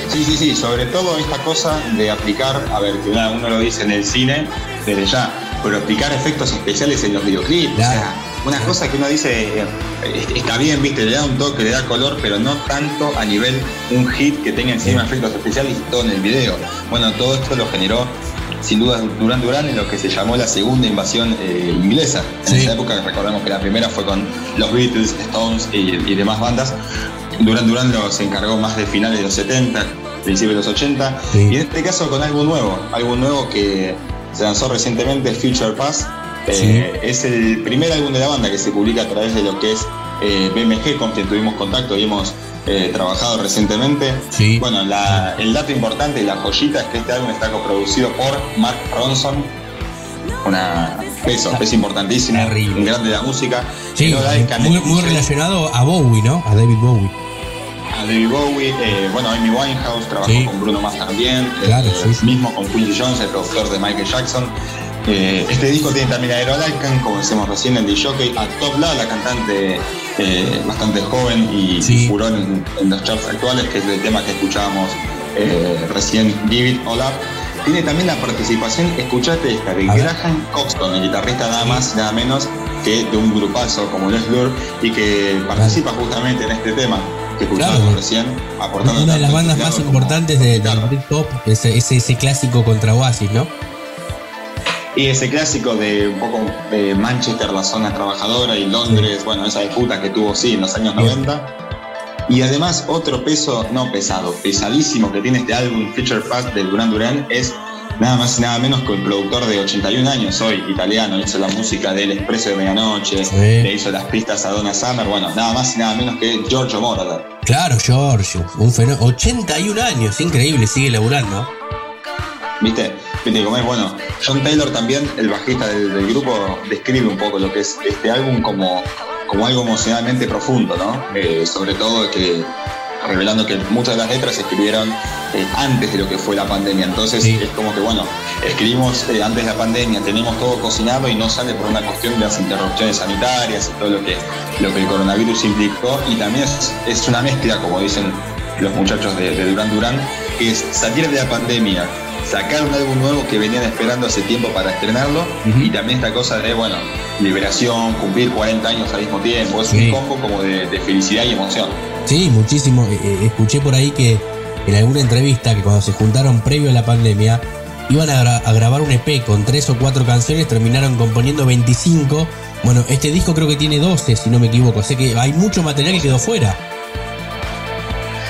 Sí, sí, sí, sobre todo esta cosa de aplicar, a ver, que una- uno lo dice en el cine desde ya, pero aplicar efectos especiales en los videoclips, o sea, Una cosa que uno dice, eh, está bien, viste, le da un toque, le da color, pero no tanto a nivel un hit que tenga encima efectos especiales y todo en el video. Bueno, todo esto lo generó sin duda Durán Durán en lo que se llamó la segunda invasión eh, inglesa. En esa época recordemos que la primera fue con los Beatles, Stones y, y demás bandas. Durán Durán lo, se encargó más de finales de los 70, principios de los 80. Y en este caso con algo nuevo, algo nuevo que se lanzó recientemente, Future Pass. Eh, Es el primer álbum de la banda que se publica a través de lo que es eh, BMG, con quien tuvimos contacto y hemos eh, trabajado recientemente. Bueno, la- el dato importante y la joyita es que este álbum está coproducido por Mark Ronson, una peso, es importantísimo, un grande de la música. Sí, muy, muy relacionado a Bowie, ¿no? A David Bowie. A David Bowie, eh, bueno, Amy Winehouse trabajó Sí. con Bruno Mars también, Claro, eh, sí, sí. mismo con Quincy Jones, el productor de Michael Jackson. Eh, este disco tiene también a Aero Alcan, como decíamos recién, en The Jockey, a Top La, la cantante eh, bastante joven y, furor en, en los charts actuales, que es el tema que escuchábamos recién, Give It All Up. Tiene también la participación, escuchate esta, de Graham Coxton, el guitarrista nada más y nada menos que de un grupazo como Les Blur y que participa justamente en este tema que escuchábamos Claro. recién, aportando Una de las bandas entusiasmo más como- importantes de- del Britpop, ese, ese, ese clásico contra Oasis, ¿no? Y ese clásico de un poco de Manchester, la zona trabajadora, y Londres, bueno, esa disputa que tuvo, sí, en los años 90. Y además, otro peso, no pesado, pesadísimo que tiene este álbum Future Past de Duran Duran es nada más y nada menos que el productor de 81 años hoy, italiano, hizo la música del Expreso de Medianoche, le hizo las pistas a Donna Summer, bueno, nada más y nada menos que Giorgio Moroder. Claro, Giorgio, un fenómeno. 81 años, increíble, sigue laburando. ¿Viste? ¿Viste cómo es? Bueno, John Taylor también, el bajista del, del grupo, describe un poco lo que es este álbum como, como algo emocionalmente profundo, ¿no? Eh, sobre todo que revelando que muchas de las letras se escribieron eh, antes de lo que fue la pandemia. Entonces es como que, bueno, escribimos eh, antes de la pandemia, tenemos todo cocinado y no sale por una cuestión de las interrupciones sanitarias y todo lo que, lo que el coronavirus implicó. Y también es, es una mezcla, como dicen los muchachos de, de Duran Duran, que es salir de la pandemia, sacar un álbum nuevo que venían esperando hace tiempo para estrenarlo y también esta cosa de, bueno, liberación, cumplir 40 años al mismo tiempo, es Sí. un combo como de, de felicidad y emoción. Sí, muchísimo. Eh, eh, escuché por ahí que en alguna entrevista que cuando se juntaron previo a la pandemia iban a, gra- a grabar un EP con tres o cuatro canciones, terminaron componiendo 25. Bueno, este disco creo que tiene 12, si no me equivoco. Sea que hay mucho material que quedó fuera.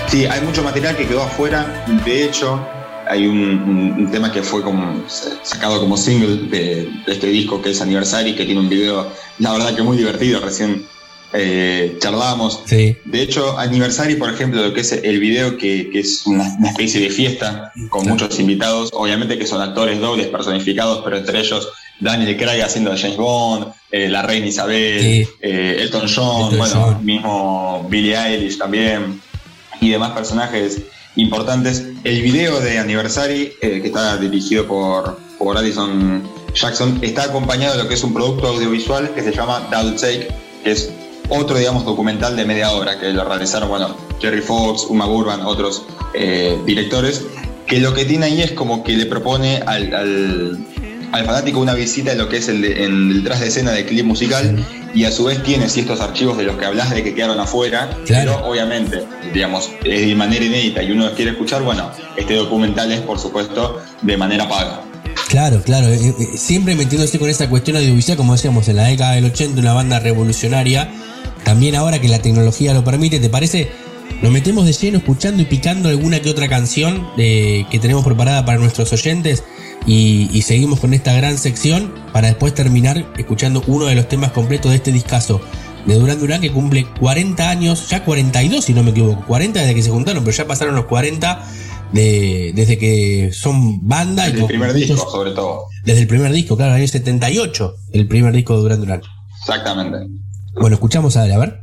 Sí, hay mucho material que quedó afuera. De hecho, hay un, tema que fue como sacado como single de, de este disco que es Anniversary, que tiene un video, la verdad que muy divertido. Recién eh, charlábamos. Sí. De hecho, Anniversary, por ejemplo, lo que es el video que, que es una, una especie de fiesta con muchos invitados, obviamente que son actores dobles personificados, pero entre ellos Daniel Craig haciendo de James Bond, eh, la reina Isabel, eh, Elton John, Elton bueno, John. mismo Billie Eilish también y demás personajes importantes. El video de Anniversary, eh, que está dirigido por, por Addison Jackson, está acompañado de lo que es un producto audiovisual que se llama Double Take, que es otro, digamos, documental de media hora que lo realizaron, bueno, Jerry Fox, Uma Burban, otros eh, directores, que lo que tiene ahí es como que le propone al, al- al fanático una visita en lo que es el, de- en el tras de escena del clip musical y a su vez tiene ciertos archivos de los que hablas de que quedaron afuera, pero obviamente, digamos, es de manera inédita y uno los quiere escuchar, bueno, este documental es por supuesto de manera paga. Claro, claro. eh, eh, siempre metiéndose con esa cuestión audiovisual, como decíamos, en la década del 80, una banda revolucionaria. También ahora que la tecnología lo permite, ¿te parece? Nos metemos de lleno escuchando y picando alguna que otra canción eh, que tenemos preparada para nuestros oyentes y, y seguimos con esta gran sección para después terminar escuchando uno de los temas completos de este discazo de Durán Durán que cumple 40 años, ya 42 si no me equivoco, 40 desde que se juntaron, pero ya pasaron los 40 de- desde que son banda. y El primer muchos- disco, sobre todo. desde el primer disco, claro, el año 78, el primer disco de Duran Duran. Exactamente. Bueno, escuchamos a a ver.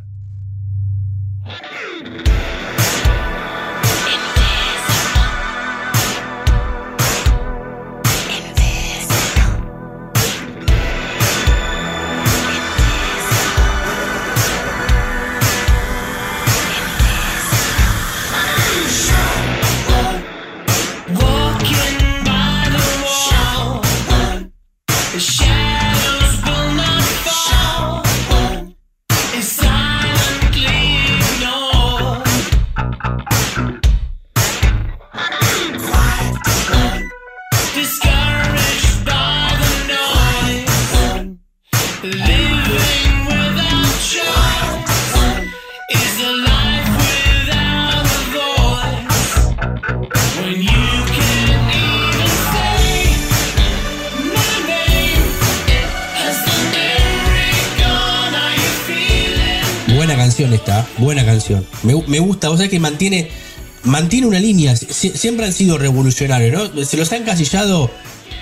Buena canción. Me, me gusta, vos sabés que mantiene, mantiene una línea. Sie- siempre han sido revolucionarios, ¿no? Se los ha encasillado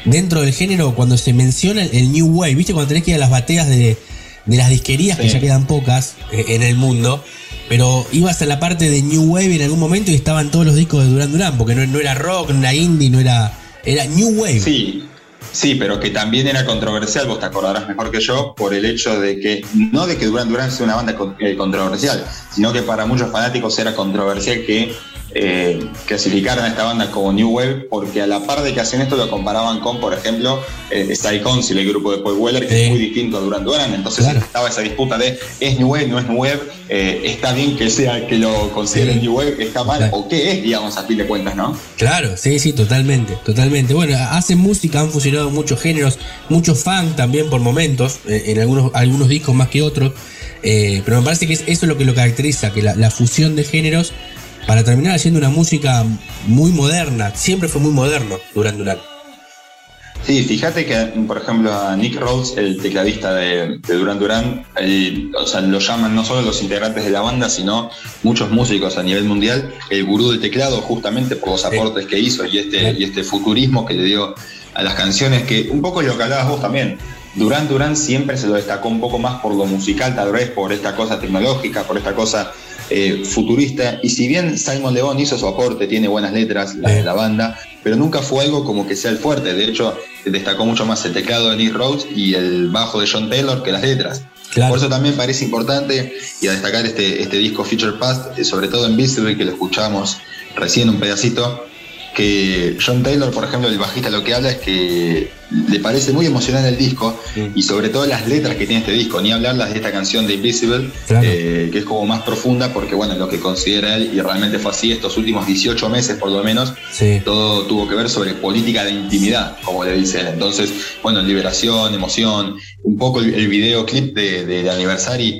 dentro del género cuando se menciona el, el New Wave, ¿viste? Cuando tenés que ir a las bateas de, de las disquerías, que ya quedan pocas eh, en el mundo. Pero ibas a la parte de New Wave en algún momento y estaban todos los discos de Duran Duran, porque no, no era rock, no era indie, no era. Era New Wave. Sí, sí, pero que también era controversial, vos te acordarás mejor que yo, por el hecho de que, no de que Duran Duran sea una banda eh, controversial, sino que para muchos fanáticos era controversial que eh, clasificaran a esta banda como New Wave, porque a la par de que hacen esto lo comparaban con, por ejemplo, eh, Stay Council, el grupo de Paul Weller, que Sí. es muy distinto a Duran Duran, entonces Claro. estaba esa disputa de ¿es New Wave, no es New Wave? Eh, ¿Está bien que sea que lo consideren Sí. New Wave? ¿Está mal? Claro. ¿O qué es, digamos, a fin de cuentas, no? Claro, sí, sí, totalmente, totalmente. Bueno, hacen música, han fusionado muchos géneros, mucho funk también por momentos, eh, en algunos, algunos discos más que otros. eh, pero me parece que es- eso es lo que lo caracteriza, que la, la fusión de géneros para terminar haciendo una música muy moderna. Siempre fue muy moderno Duran Duran. Sí, fíjate que, por ejemplo, a Nick Rhodes, el tecladista de, de Duran Duran, o sea, lo llaman no solo los integrantes de la banda, sino muchos músicos a nivel mundial, el gurú del teclado, justamente por los aportes que hizo y este, y este futurismo que le dio a las canciones, que un poco es lo que hablabas vos también. Duran Duran siempre se lo destacó un poco más por lo musical, tal vez por esta cosa tecnológica, por esta cosa eh, futurista. Y si bien Simon León hizo su aporte, tiene buenas letras, la, Sí. la banda, pero nunca fue algo como que sea el fuerte. De hecho, destacó mucho más el teclado de Nick Rhodes y el bajo de John Taylor que las letras. Claro. Por eso también parece importante y a destacar este, este disco Future Past, eh, sobre todo en Visible, que lo escuchamos recién un pedacito, que John Taylor, por ejemplo, el bajista lo que habla es que le parece muy emocionante el disco y sobre todo las letras que tiene este disco, ni hablar las de esta canción de Invisible, Claro. eh, que es como más profunda porque bueno, lo que considera él, y realmente fue así estos últimos 18 meses por lo menos, Sí. todo tuvo que ver sobre política de intimidad, como le dice él. Entonces, bueno, liberación, emoción, un poco el, el videoclip de- del aniversario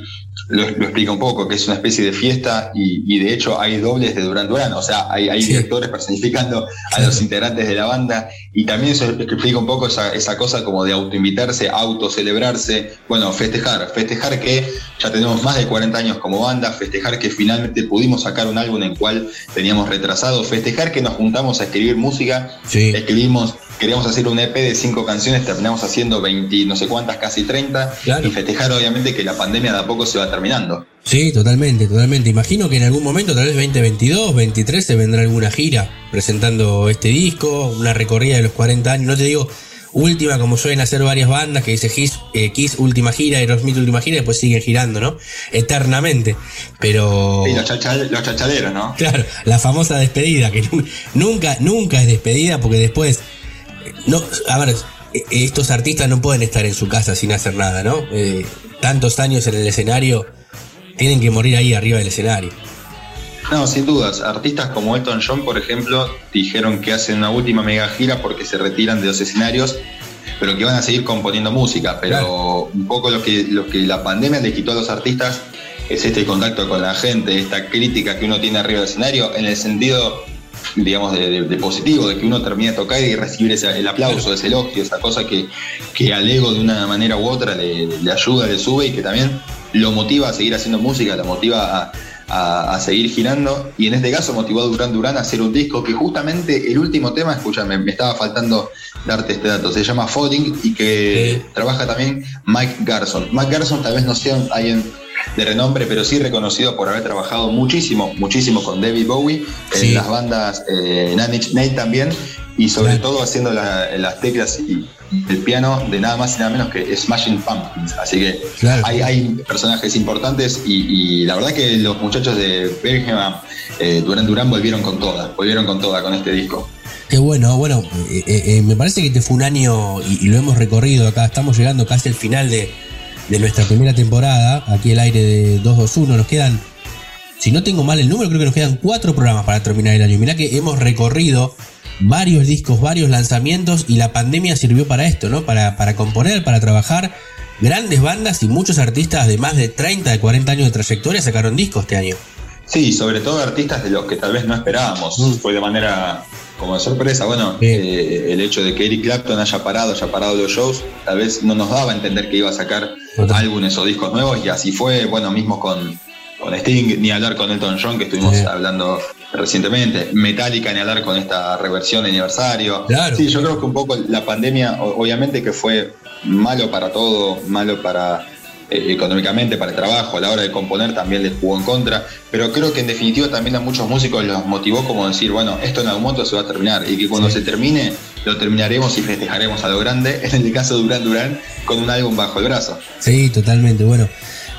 lo, lo explica un poco, que es una especie de fiesta y, y de hecho hay dobles de Duran Duran, o sea, hay, hay directores personificando a los integrantes de la banda y también eso explica un poco esa, esa cosa como de autoinvitarse, autocelebrarse, bueno, festejar, festejar que ya tenemos más de 40 años como banda, festejar que finalmente pudimos sacar un álbum en el cual teníamos retrasado, festejar que nos juntamos a escribir música, Sí. escribimos, queríamos hacer un EP de cinco canciones, terminamos haciendo 20, no sé cuántas, casi 30, Claro. y festejar obviamente que la pandemia de a poco se va terminando. Sí, totalmente, totalmente. Imagino que en algún momento, tal vez 2022, 23, se vendrá alguna gira presentando este disco, una recorrida de los 40 años. No te digo última, como suelen hacer varias bandas, que dice Kiss, eh, Kiss última gira, Aerosmith última gira, y después siguen girando, ¿no? Eternamente. Pero. Y los, chachal- los chachaleros, ¿no? Claro, la famosa despedida, que nu- nunca, nunca es despedida porque después. eh, No, a ver, estos artistas no pueden estar en su casa sin hacer nada, ¿no? Eh, tantos años en el escenario, tienen que morir ahí arriba del escenario. No, sin dudas. Artistas como Elton John, por ejemplo, dijeron que hacen una última mega gira porque se retiran de los escenarios, pero que van a seguir componiendo música. Pero un poco lo que, lo que la pandemia le quitó a los artistas es este contacto con la gente, esta crítica que uno tiene arriba del escenario, en el sentido, digamos, de, de- de positivo, de que uno termina de tocar y recibir ese- el aplauso, ese elogio, esa cosa que, que al ego de una manera u otra le, le ayuda, le sube y que también lo motiva a seguir haciendo música, lo motiva a, a- a seguir girando. Y en este caso motivó a Durán Durán a hacer un disco que justamente el último tema, escúchame, me estaba faltando darte este dato, se llama Falling y que trabaja también Mike Garson. Mike Garson tal vez no sea alguien de renombre, pero sí reconocido por haber trabajado muchísimo, muchísimo con David Bowie, Sí. en las bandas eh, Nine Inch Nails también, y sobre todo haciendo la- las teclas y el piano de nada más y nada menos que Smashing Pumpkins. Así que Claro. hay, hay personajes importantes y, y la verdad que los muchachos de Birmingham, eh, Duran Duran, volvieron con toda, volvieron con toda con este disco. Qué bueno, bueno, eh, eh, eh, me parece que este fue un año y, y lo hemos recorrido acá, estamos llegando casi al final de, de nuestra primera temporada, aquí el aire de 221, nos quedan, si no tengo mal el número, creo que nos quedan cuatro programas para terminar el año. Mirá que hemos recorrido varios discos, varios lanzamientos y la pandemia sirvió para esto, ¿no? Para, para componer, para trabajar. Grandes bandas y muchos artistas de más de 30, de 40 años de trayectoria sacaron discos este año. Sí, sobre todo artistas de los que tal vez no esperábamos. Fue de manera como de sorpresa. Bueno, eh, el hecho de que Eric Clapton haya parado, haya parado los shows, tal vez no nos daba a entender que iba a sacar álbumes o discos nuevos y así fue. Bueno, mismo con, con Sting, ni hablar con Elton John, que estuvimos hablando recientemente, Metallica, ni hablar con esta reversión de aniversario. Claro. Sí, yo creo que un poco la pandemia, obviamente que fue malo para todo, malo para eh, económicamente, para el trabajo, a la hora de componer también les jugó en contra, pero creo que en definitiva también a muchos músicos los motivó como decir, bueno, esto en algún momento se va a terminar y que cuando se termine lo terminaremos y festejaremos a lo grande, en el caso de Duran Duran, con un álbum bajo el brazo. Sí, totalmente. Bueno,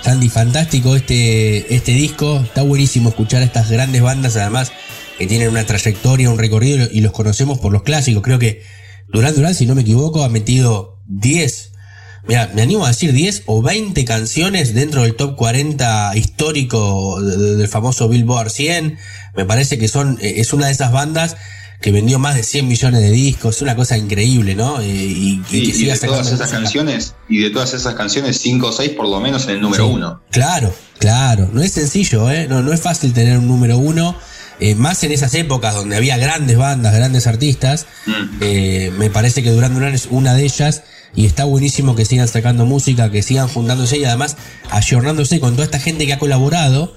Sandy, fantástico este, este disco. Está buenísimo escuchar a estas grandes bandas, además, que tienen una trayectoria, un recorrido y los conocemos por los clásicos. Creo que Duran Duran, si no me equivoco, ha metido 10. Mira, me animo a decir 10 o 20 canciones dentro del top 40 histórico de- de- del famoso Billboard 100. Me parece que son, eh, es una de esas bandas que vendió más de 100 millones de discos. Es una cosa increíble, ¿no? Eh, y, y Sí, que y de todas esas música. canciones, y de todas esas canciones, 5 o 6 por lo menos en el número Sí. 1. Claro, claro. No es sencillo, ¿eh? No, no es fácil tener un número uno. eh, más en esas épocas donde había grandes bandas, grandes artistas. eh, me parece que Duran Duran es una de ellas. Y está buenísimo que sigan sacando música, que sigan juntándose y además ayornándose con toda esta gente que ha colaborado,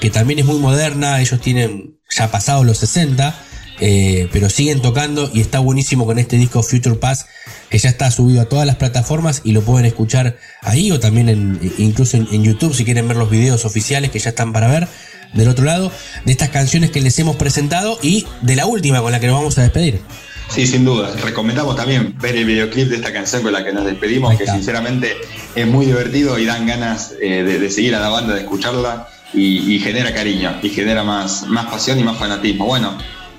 que también es muy moderna. Ellos tienen ya pasado los 60, eh, pero siguen tocando y está buenísimo con este disco Future Pass que ya está subido a todas las plataformas y lo pueden escuchar ahí o también en, incluso en YouTube si quieren ver los videos oficiales que ya están para ver del otro lado de estas canciones que les hemos presentado y de la última con la que nos vamos a despedir. Sí, sin duda. Recomendamos también ver el videoclip de esta canción con la que nos despedimos, que sinceramente es muy divertido y dan ganas eh, de, de seguir a la banda, de escucharla y, y genera cariño, y genera más, más pasión y más fanatismo. Bueno,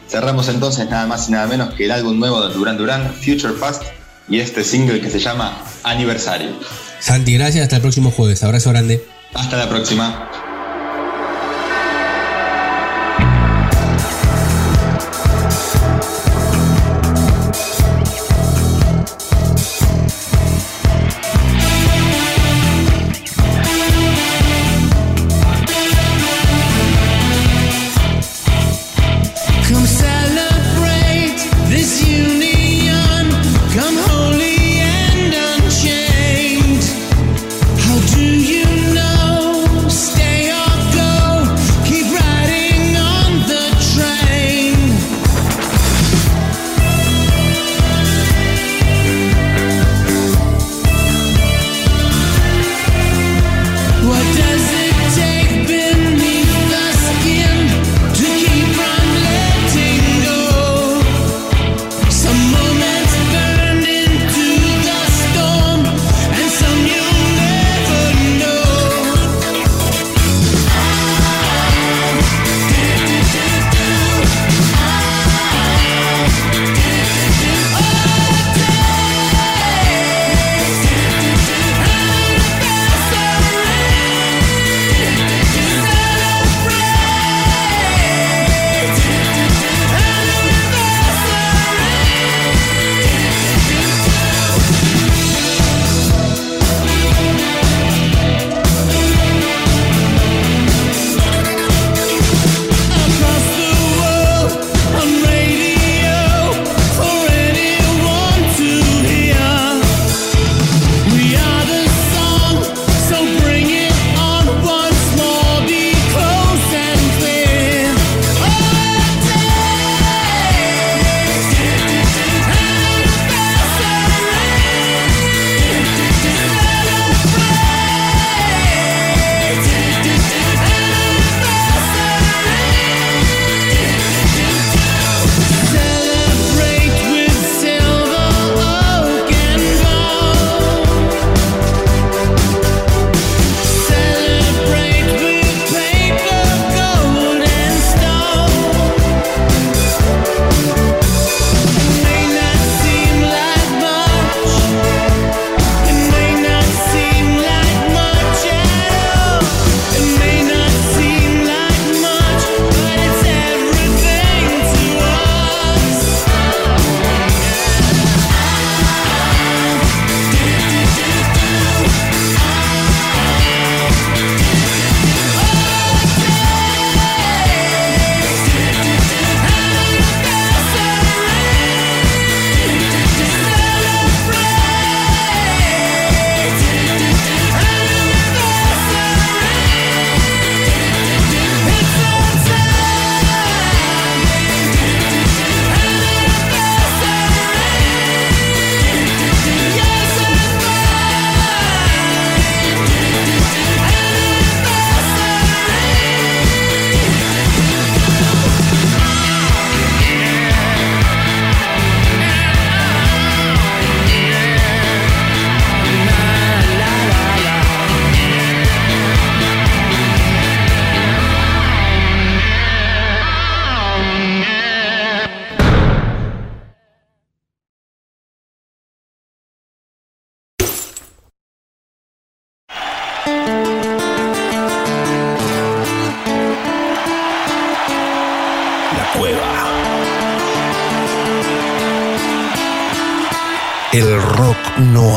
cerramos entonces nada más y nada menos que el álbum nuevo de Duran Duran, Future Past, y este single que se llama Aniversario. Santi, gracias, hasta el próximo jueves. Abrazo grande. Hasta la próxima.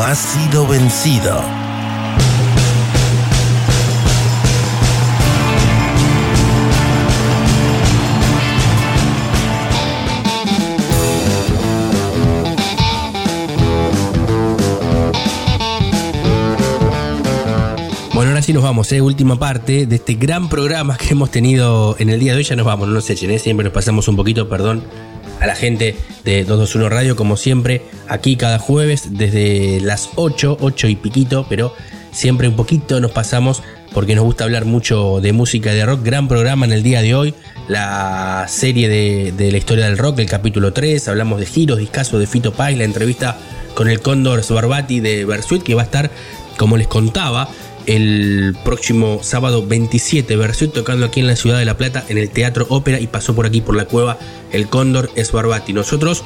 Ha sido vencido. Bueno, ahora sí nos vamos, ¿eh? última parte de este gran programa que hemos tenido en el día de hoy. Ya nos vamos, no sé, ¿eh? siempre nos pasamos un poquito, perdón a la gente de 221 Radio, como siempre, aquí cada jueves desde las 8, 8 y piquito, pero siempre un poquito nos pasamos porque nos gusta hablar mucho de música de rock. Gran programa en el día de hoy, la serie de, de la historia del rock, el capítulo 3, hablamos de giros, discasos de Fito Paz, la entrevista con el Cóndor Sbarbati de Versuit, que va a estar, como les contaba, el próximo sábado 27. Versuit tocando aquí en la ciudad de La Plata, en el Teatro Ópera, y pasó por aquí por la cueva el Cóndor Sbarbati. Nosotros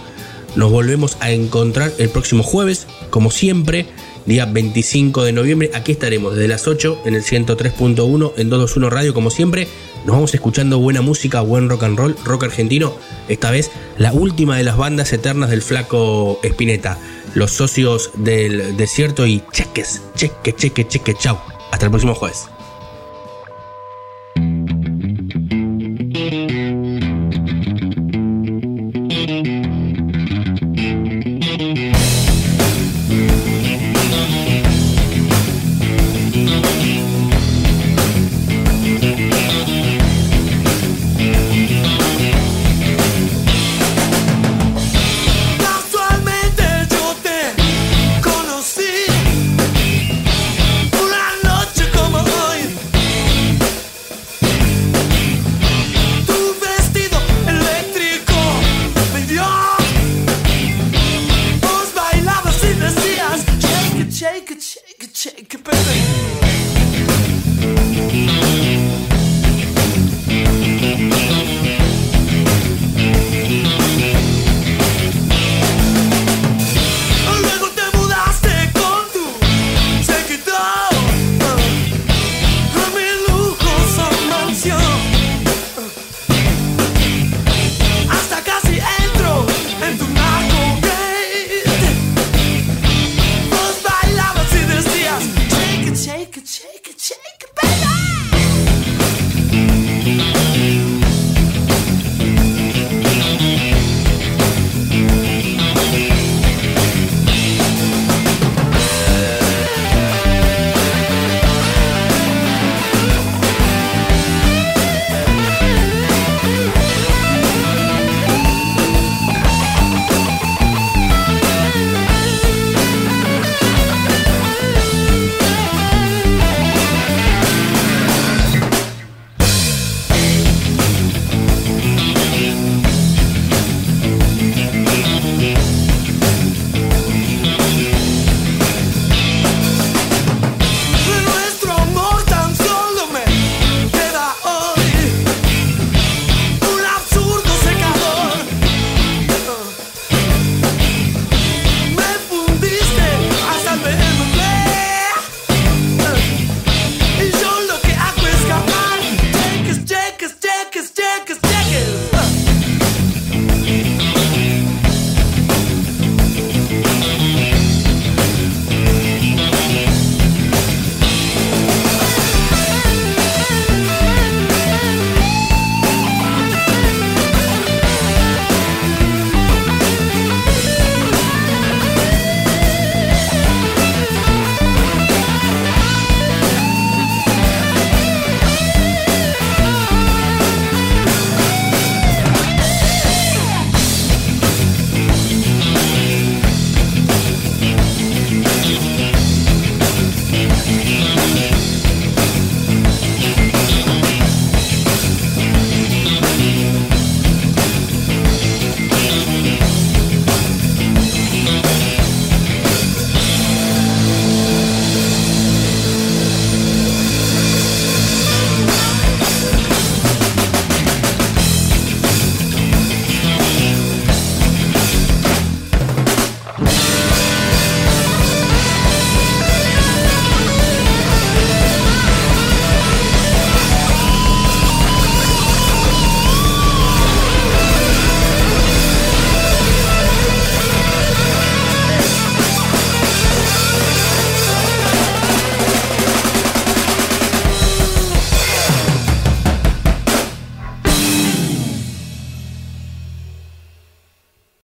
nos volvemos a encontrar el próximo jueves, como siempre, día 25 de noviembre. Aquí estaremos desde las 8 en el 103.1 en 221 Radio, como siempre. Nos vamos escuchando buena música, buen rock and roll, rock argentino. Esta vez la última de las bandas eternas del flaco Spinetta. Los socios del desierto y cheques, cheque, cheque, cheque, chau. Hasta el próximo jueves.